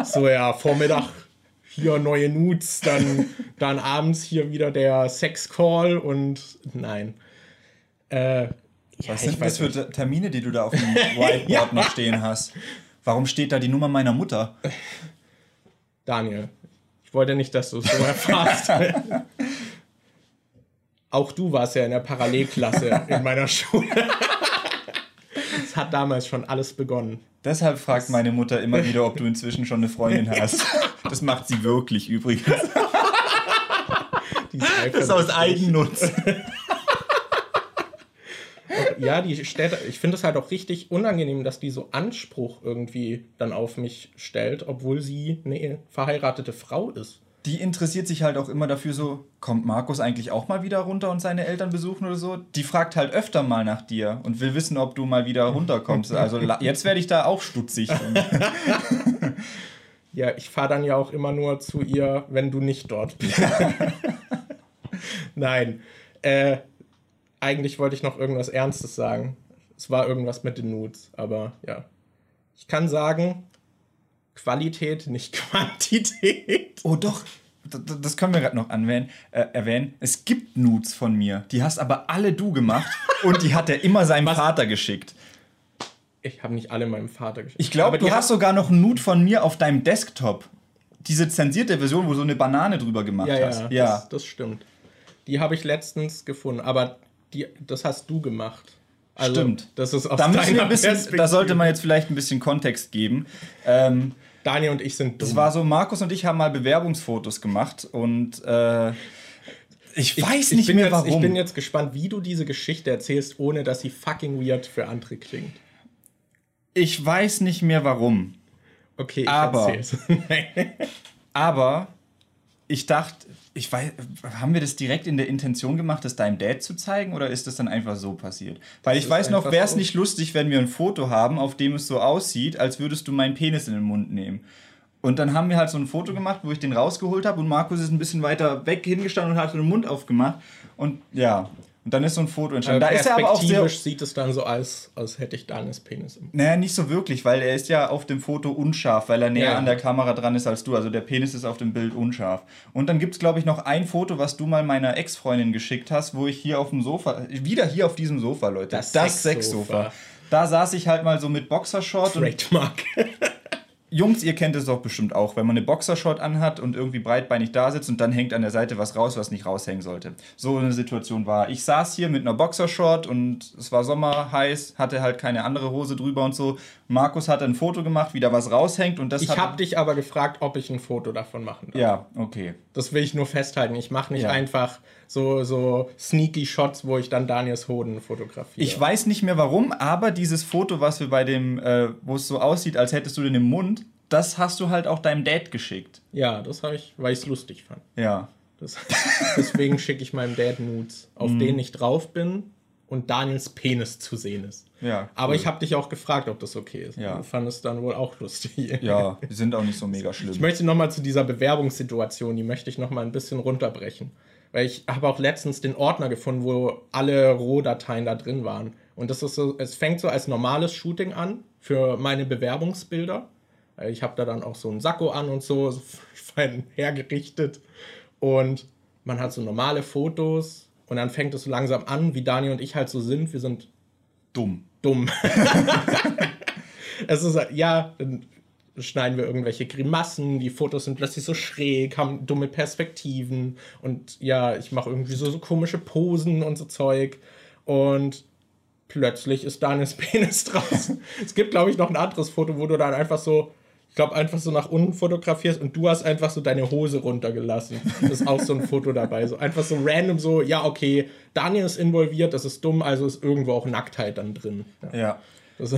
So, ja, Vormittag hier neue Nudes, dann, dann abends hier wieder der Sex-Call und nein. Äh, ja, Was ich sind das für Termine, die du da auf dem Whiteboard noch stehen hast? Warum steht da die Nummer meiner Mutter? Daniel, ich wollte nicht, dass du es so erfährst. Auch du warst ja in der Parallelklasse in meiner Schule. Es hat damals schon alles begonnen. Deshalb fragt meine Mutter immer wieder, ob du inzwischen schon eine Freundin hast. Das macht sie wirklich übrigens. Das ist aus. Eigennutz. Ja, die stellt, ich finde es halt auch richtig unangenehm, dass die so Anspruch irgendwie dann auf mich stellt, obwohl sie eine verheiratete Frau ist. Die interessiert sich halt auch immer dafür so, kommt Markus eigentlich auch mal wieder runter und seine Eltern besuchen oder so? Die fragt halt öfter mal nach dir und will wissen, ob du mal wieder runterkommst. Also jetzt werde ich da auch stutzig. Ja, ich fahre dann ja auch immer nur zu ihr, wenn du nicht dort bist. Nein. Äh, eigentlich wollte ich noch irgendwas Ernstes sagen. Es war irgendwas mit den Nudes, aber ja. Ich kann sagen, Qualität, nicht Quantität. Oh doch, das können wir gerade noch anwählen, äh, erwähnen. Es gibt Nudes von mir. Die hast aber alle du gemacht und die hat er immer seinem Vater geschickt. Ich habe nicht alle meinem Vater geschickt. Ich glaube, du hast sogar noch ein Nude von mir auf deinem Desktop. Diese zensierte Version, wo du so eine Banane drüber gemacht Ja, hast. ja, Das, das stimmt. Die habe ich letztens gefunden, aber die, das hast du gemacht. Also, Stimmt. Das ist aus da, müssen wir ein bisschen, da sollte man jetzt vielleicht ein bisschen Kontext geben. Ähm, Daniel und ich sind dumm. das war so, Markus und ich haben mal Bewerbungsfotos gemacht und äh, ich, weiß ich nicht bin mehr jetzt, warum. Ich bin jetzt gespannt, wie du diese Geschichte erzählst, ohne dass sie fucking weird für andere klingt. Ich weiß nicht mehr warum. Okay, ich Aber-. Aber ich dachte, ich weiß, haben wir das direkt in der Intention gemacht, das deinem Dad zu zeigen oder ist das dann einfach so passiert? Weil ich ist weiß noch, wäre es nicht lustig, wenn wir ein Foto haben, auf dem es so aussieht, als würdest du meinen Penis in den Mund nehmen. Und dann haben wir halt so ein Foto gemacht, wo ich den rausgeholt habe und Markus ist ein bisschen weiter weg hingestanden und hat den Mund aufgemacht. Und ja, und dann ist so ein Foto entstanden. Da ist er aber auch sehr. Sieht es dann so aus, als hätte ich Daniels Penis im Naja, nicht so wirklich, weil er ist ja auf dem Foto unscharf, weil er näher Ja. an der Kamera dran ist als du. Also der Penis ist auf dem Bild unscharf. Und dann gibt es, glaube ich, noch ein Foto, was du mal meiner Ex-Freundin geschickt hast, wo ich hier auf dem Sofa, wieder hier auf diesem Sofa, Leute. Das das Sexsofa. Sexsofa. Da saß ich halt mal so mit Boxershort und Trademark. Jungs, ihr kennt es doch bestimmt auch, wenn man eine Boxershort anhat und irgendwie breitbeinig da sitzt und dann hängt an der Seite was raus, was nicht raushängen sollte. So eine Situation war. Ich saß hier mit einer Boxershort und es war Sommer, heiß, hatte halt keine andere Hose drüber und so. Markus hatte ein Foto gemacht, wie da was raushängt und das Ich hat... habe dich aber gefragt, ob ich ein Foto davon machen darf. Ja, okay. Das will ich nur festhalten. Ich mache nicht Ja. einfach so, so sneaky Shots, wo ich dann Daniels Hoden fotografiere. Ich weiß nicht mehr warum, aber dieses Foto, was wir bei dem, äh, wo es so aussieht, als hättest du den im Mund, das hast du halt auch deinem Dad geschickt. Ja, das habe ich, weil ich es lustig fand. Ja. Das, deswegen schicke ich meinem Dad Nudes, auf Mhm. denen ich drauf bin und Daniels Penis zu sehen ist. Ja. Aber cool. ich habe dich auch gefragt, ob das okay ist. Ja. Du fandest dann wohl auch lustig. Ja, die sind auch nicht so mega schlimm. Ich möchte nochmal zu dieser Bewerbungssituation, die möchte ich nochmal ein bisschen runterbrechen. Weil ich habe auch letztens den Ordner gefunden, wo alle Rohdateien da drin waren. Und das ist so, es fängt so als normales Shooting an für meine Bewerbungsbilder. Äh, Ich habe da dann auch so einen Sakko an und so, so fein hergerichtet. Und man hat so normale Fotos. Und dann fängt es so langsam an, wie Dani und ich halt so sind. Wir sind dumm. dumm. es ist ja, schneiden wir irgendwelche Grimassen, die Fotos sind plötzlich so schräg, haben dumme Perspektiven und ja, ich mache irgendwie so, so komische Posen und so Zeug und plötzlich ist Daniels Penis draußen. es gibt, glaube ich, noch ein anderes Foto, wo du dann einfach so, ich glaube, einfach so nach unten fotografierst und du hast einfach so deine Hose runtergelassen. Das ist auch so ein Foto dabei. So einfach so random so, ja, okay, Daniel ist involviert, das ist dumm, also ist irgendwo auch Nacktheit dann drin. Ja. Ja. Das,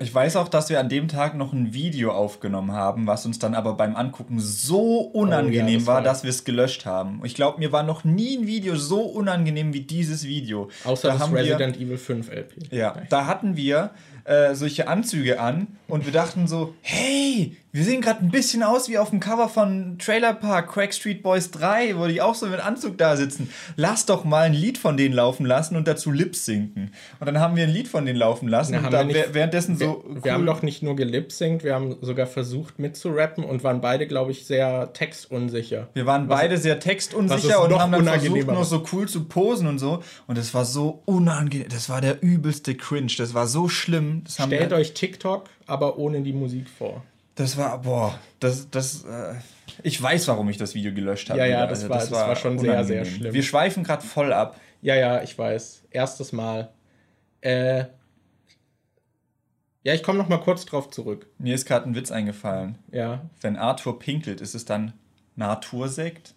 Ich weiß auch, dass wir an dem Tag noch ein Video aufgenommen haben, was uns dann aber beim Angucken so unangenehm Oh ja, das war, war- dass wir es gelöscht haben. Ich glaube, mir war noch nie ein Video so unangenehm wie dieses Video. außer da das haben wir, Resident Evil 5 LP. Ja, da hatten wir äh, solche Anzüge an und wir dachten so, hey, wir sehen gerade ein bisschen aus wie auf dem Cover von Trailer Park Crack Street Boys 3, wo die auch so mit Anzug da sitzen. Lass doch mal ein Lied von denen laufen lassen und dazu lip sinken. Und dann haben wir ein Lied von denen laufen lassen Na, und haben da wir nicht- währenddessen Wir, so wir haben doch nicht nur gelipsingt, wir haben sogar versucht mitzurappen und waren beide, glaube ich, sehr textunsicher. Wir waren beide sehr was textunsicher und haben dann versucht, noch so cool zu posen und so. Und das war so unangenehm. Das war der übelste Cringe. Das war so schlimm. Das, Stellt euch TikTok, aber ohne die Musik vor. Das war, boah, das, das, äh, ich weiß, warum ich das Video gelöscht habe. Ja, ja, wieder. das war- das war schon sehr, sehr schlimm. Wir schweifen gerade voll ab. Ja, ja, ich weiß. Erstes Mal. Äh. Ja, ich komme noch mal kurz drauf zurück. Mir ist gerade ein Witz eingefallen. Ja. Wenn Arthur pinkelt, ist es dann Natursekt?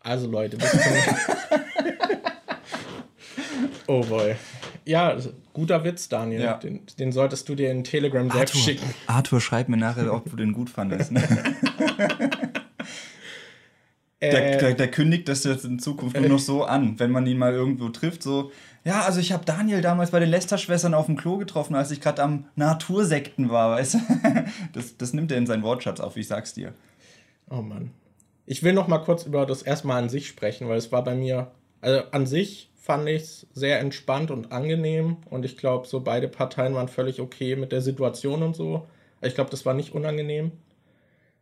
Also Leute, zum Oh boy. Ja, guter Witz, Daniel. Ja. Den, den solltest du dir in Telegram selbst schicken. Arthur, schreib mir nachher, ob du den gut fandest. der, Äh, der, der kündigt das jetzt in Zukunft nur noch so an, wenn man ihn mal irgendwo trifft, so, ja, also ich habe Daniel damals bei den Lester-Schwestern auf dem Klo getroffen, als ich gerade am Natursekten war, weißt du? Das, das nimmt er in seinen Wortschatz auf, ich sag's dir. Oh Mann. Ich will noch mal kurz über das erstmal an sich sprechen, weil es war bei mir, also an sich fand ich es sehr entspannt und angenehm und ich glaube, so beide Parteien waren völlig okay mit der Situation und so. Ich glaube, das war nicht unangenehm.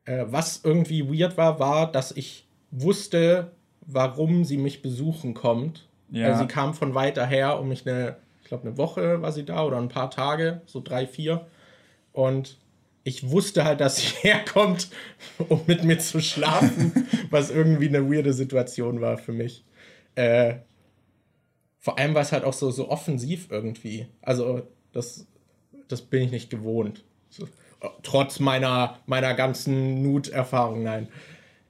Äh, was irgendwie weird war, war, dass ich wusste, warum sie mich besuchen kommt. Ja. Also sie kam von weiter her, um mich eine, ich glaube, eine Woche war sie da oder ein paar Tage, so drei, vier. Und ich wusste halt, dass sie herkommt, um mit mir zu schlafen, was irgendwie eine weirde Situation war für mich. Äh, vor allem war es halt auch so, so offensiv irgendwie. Also, das, das bin ich nicht gewohnt. So, trotz meiner, meiner ganzen Nut-Erfahrung, nein.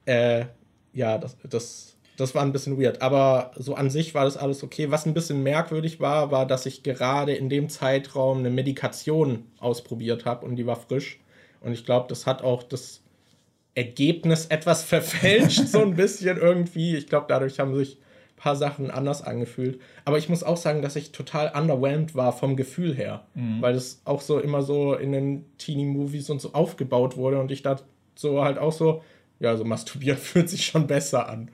Äh, ja, das, das, das war ein bisschen weird. Aber so an sich war das alles okay. Was ein bisschen merkwürdig war, war, dass ich gerade in dem Zeitraum eine Medikation ausprobiert habe und die war frisch. Und ich glaube, das hat auch das Ergebnis etwas verfälscht, so ein bisschen irgendwie. Ich glaube, dadurch haben sich paar Sachen anders angefühlt. Aber ich muss auch sagen, dass ich total underwhelmed war vom Gefühl her. Weil das auch so immer so in den Teenie-Movies und so aufgebaut wurde. Und ich dachte so halt auch so, ja, so masturbieren fühlt sich schon besser an.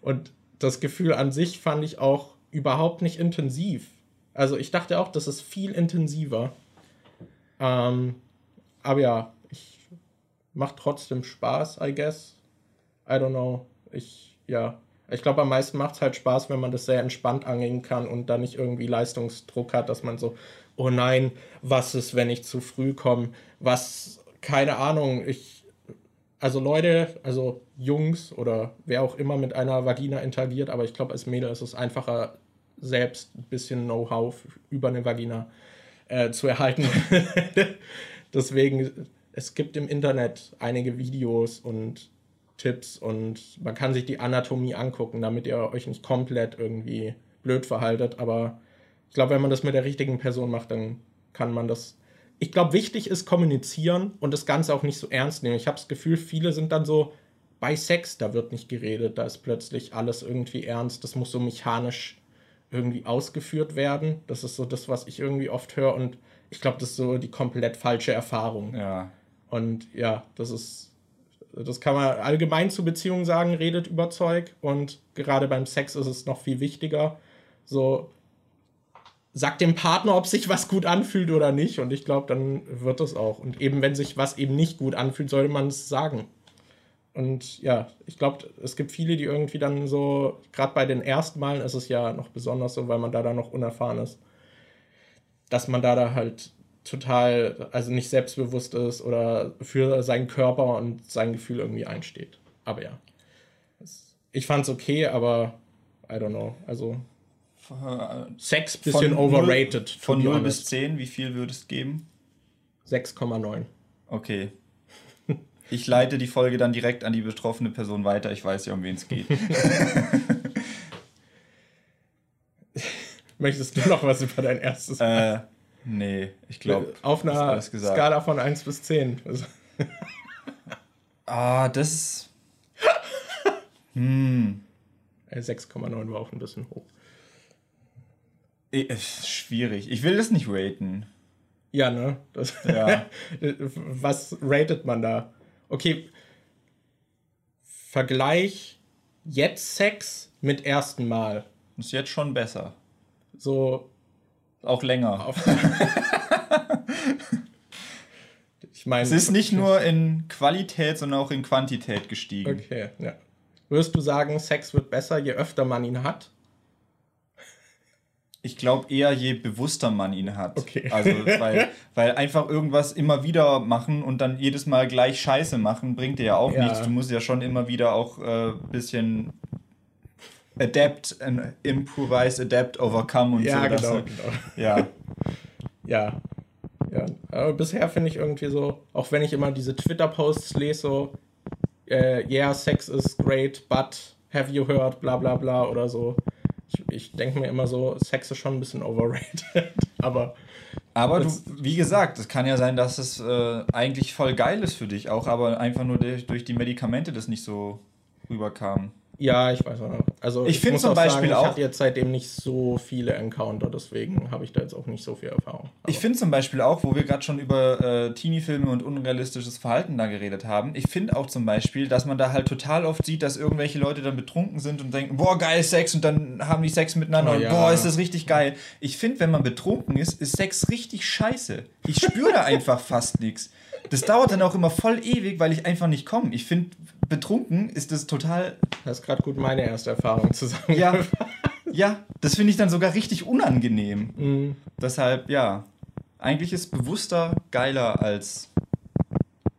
Und das Gefühl an sich fand ich auch überhaupt nicht intensiv. Also ich dachte auch, das ist viel intensiver. Ähm, aber ja, ich macht trotzdem Spaß, I guess. I don't know. Ich, ja. Ich glaube, am meisten macht es halt Spaß, wenn man das sehr entspannt angehen kann und da nicht irgendwie Leistungsdruck hat, dass man so, oh nein, was ist, wenn ich zu früh komme? Was, keine Ahnung, ich, also Leute, also Jungs oder wer auch immer mit einer Vagina interagiert, aber ich glaube, als Mädel ist es einfacher, selbst ein bisschen Know-how über eine Vagina äh, zu erhalten. Deswegen, es gibt im Internet einige Videos und Tipps und man kann sich die Anatomie angucken, damit ihr euch nicht komplett irgendwie blöd verhaltet. Aber ich glaube, wenn man das mit der richtigen Person macht, dann kann man das ich glaube, wichtig ist kommunizieren und das Ganze auch nicht so ernst nehmen. Ich habe das Gefühl, viele sind dann so, bei Sex, da wird nicht geredet, da ist plötzlich alles irgendwie ernst, das muss so mechanisch irgendwie ausgeführt werden. Das ist so das, was ich irgendwie oft höre und ich glaube, das ist so die komplett falsche Erfahrung. Ja. Und ja, das ist, das kann man allgemein zu Beziehungen sagen, redet über Zeug und gerade beim Sex ist es noch viel wichtiger. So, sagt dem Partner, ob sich was gut anfühlt oder nicht und ich glaube, dann wird es auch. Und eben, wenn sich was eben nicht gut anfühlt, sollte man es sagen. Und ja, ich glaube, es gibt viele, die irgendwie dann so, gerade bei den ersten Malen ist es ja noch besonders so, weil man da dann noch unerfahren ist, dass man da da halt total, also nicht selbstbewusst ist oder für seinen Körper und sein Gefühl irgendwie einsteht. Aber ja, ich fand's okay, aber I don't know, also Sex bisschen von overrated. 0, von 0 bis 10, wie viel würdest du geben? 6,9. Okay, ich leite die Folge dann direkt an die betroffene Person weiter. Ich weiß ja, um wen es geht. Möchtest du noch was über dein erstes? Äh, nee, ich glaube. Auf einer Skala von 1 bis 10. ah, das. hm. 6,9 war auch ein bisschen hoch. Schwierig. Ich will das nicht raten. Ja, ne? Das ja. Was ratet man da? okay, Vergleich jetzt Sex mit ersten Mal. Ist jetzt schon besser. So. Auch länger. ich meine. Es ist nicht nur in Qualität, sondern auch in Quantität gestiegen. Okay, ja. Würdest du sagen, Sex wird besser, je öfter man ihn hat? Ich glaube eher, je bewusster man ihn hat. Okay. Also, weil, weil einfach irgendwas immer wieder machen und dann jedes Mal gleich Scheiße machen, bringt dir ja auch ja. nichts. Du musst ja schon immer wieder auch ein äh, bisschen adapt, and improvise, adapt, overcome und ja, so. Genau, halt, genau. Ja. ja. Ja. Aber bisher finde ich irgendwie so, auch wenn ich immer diese Twitter-Posts lese, so, äh, yeah, Sex is great, but have you heard, bla bla bla oder so ich, ich denke mir immer so, Sex ist schon ein bisschen overrated. aber. Aber du, wie gesagt, es kann ja sein, dass es äh, eigentlich voll geil ist für dich auch, aber einfach nur durch, durch die Medikamente das nicht so rüberkam. Ja, ich weiß auch. Also ich, ich finde zum Beispiel sagen, auch. Ich hatte jetzt seitdem nicht so viele Encounter, deswegen habe ich da jetzt auch nicht so viel Erfahrung. Aber ich finde zum Beispiel auch, wo wir gerade schon über äh, Teenie-Filme und unrealistisches Verhalten da geredet haben, ich finde auch zum Beispiel, dass man da halt total oft sieht, dass irgendwelche Leute dann betrunken sind und denken, boah, geil Sex und dann haben die Sex miteinander oh, und ja. boah, ist das richtig geil. Ich finde, wenn man betrunken ist, ist Sex richtig scheiße. Ich spüre da einfach fast nichts. Das dauert dann auch immer voll ewig, weil ich einfach nicht komme. Ich finde, betrunken ist das total. Das ist gerade gut meine erste Erfahrung zusammen. Ja, ja das finde ich dann sogar richtig unangenehm. Mhm. Deshalb, ja, eigentlich ist bewusster geiler als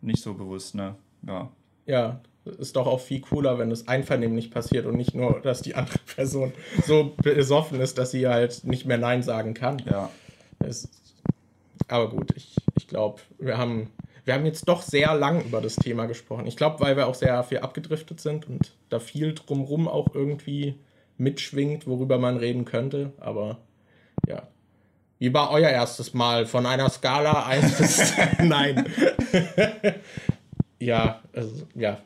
nicht so bewusst, ne? Ja. Ja, ist doch auch viel cooler, wenn es einvernehmlich passiert und nicht nur, dass die andere Person so besoffen ist, dass sie halt nicht mehr Nein sagen kann. Ja. Es, aber gut, ich, ich glaube, wir haben wir haben jetzt doch sehr lang über das Thema gesprochen. Ich glaube, weil wir auch sehr viel abgedriftet sind und da viel drumrum auch irgendwie mitschwingt, worüber man reden könnte. Aber ja. Wie war euer erstes Mal? Von einer Skala 1 bis. Nein. ja, also, ja.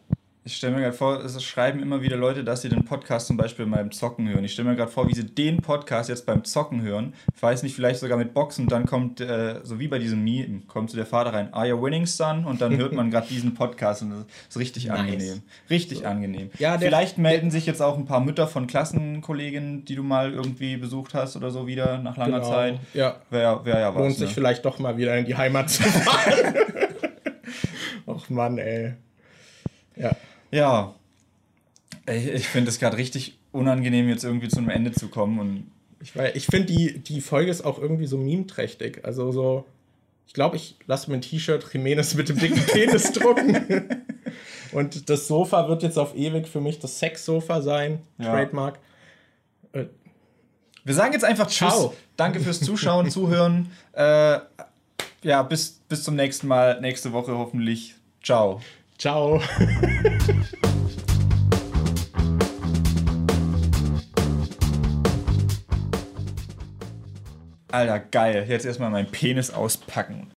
Ich stelle mir gerade vor, es schreiben immer wieder Leute, dass sie den Podcast zum Beispiel beim Zocken hören. Ich stelle mir gerade vor, wie sie den Podcast jetzt beim Zocken hören. Ich weiß nicht, vielleicht sogar mit Boxen. Dann kommt, äh, so wie bei diesem Meme, kommt zu der Vater rein, Are you winning, son? Und dann hört man gerade diesen Podcast und das ist richtig nice. angenehm. Richtig so. angenehm. Ja, der, vielleicht melden sich jetzt auch ein paar Mütter von Klassenkolleginnen, die du mal irgendwie besucht hast oder so wieder nach langer genau. Zeit. Ja. Wäre wär ja was. Lohnt sich ne? vielleicht doch mal wieder in die Heimat zu fahren. Och Mann, ey. Ja. Ja, ich, ich finde es gerade richtig unangenehm, jetzt irgendwie zu einem Ende zu kommen. Und ich ich finde, die, die Folge ist auch irgendwie so memeträchtig. Also so, ich glaube, ich lasse mir ein T-Shirt Jimenez mit dem dicken Penis drucken. Und das Sofa wird jetzt auf ewig für mich das Sex-Sofa sein. Ja. Trademark. Äh, Wir sagen jetzt einfach Ciao. Tschüss. Danke fürs Zuschauen, Zuhören. Äh, ja, bis, bis zum nächsten Mal. Nächste Woche hoffentlich. Ciao. Ciao. Alter, geil. Jetzt erstmal meinen Penis auspacken.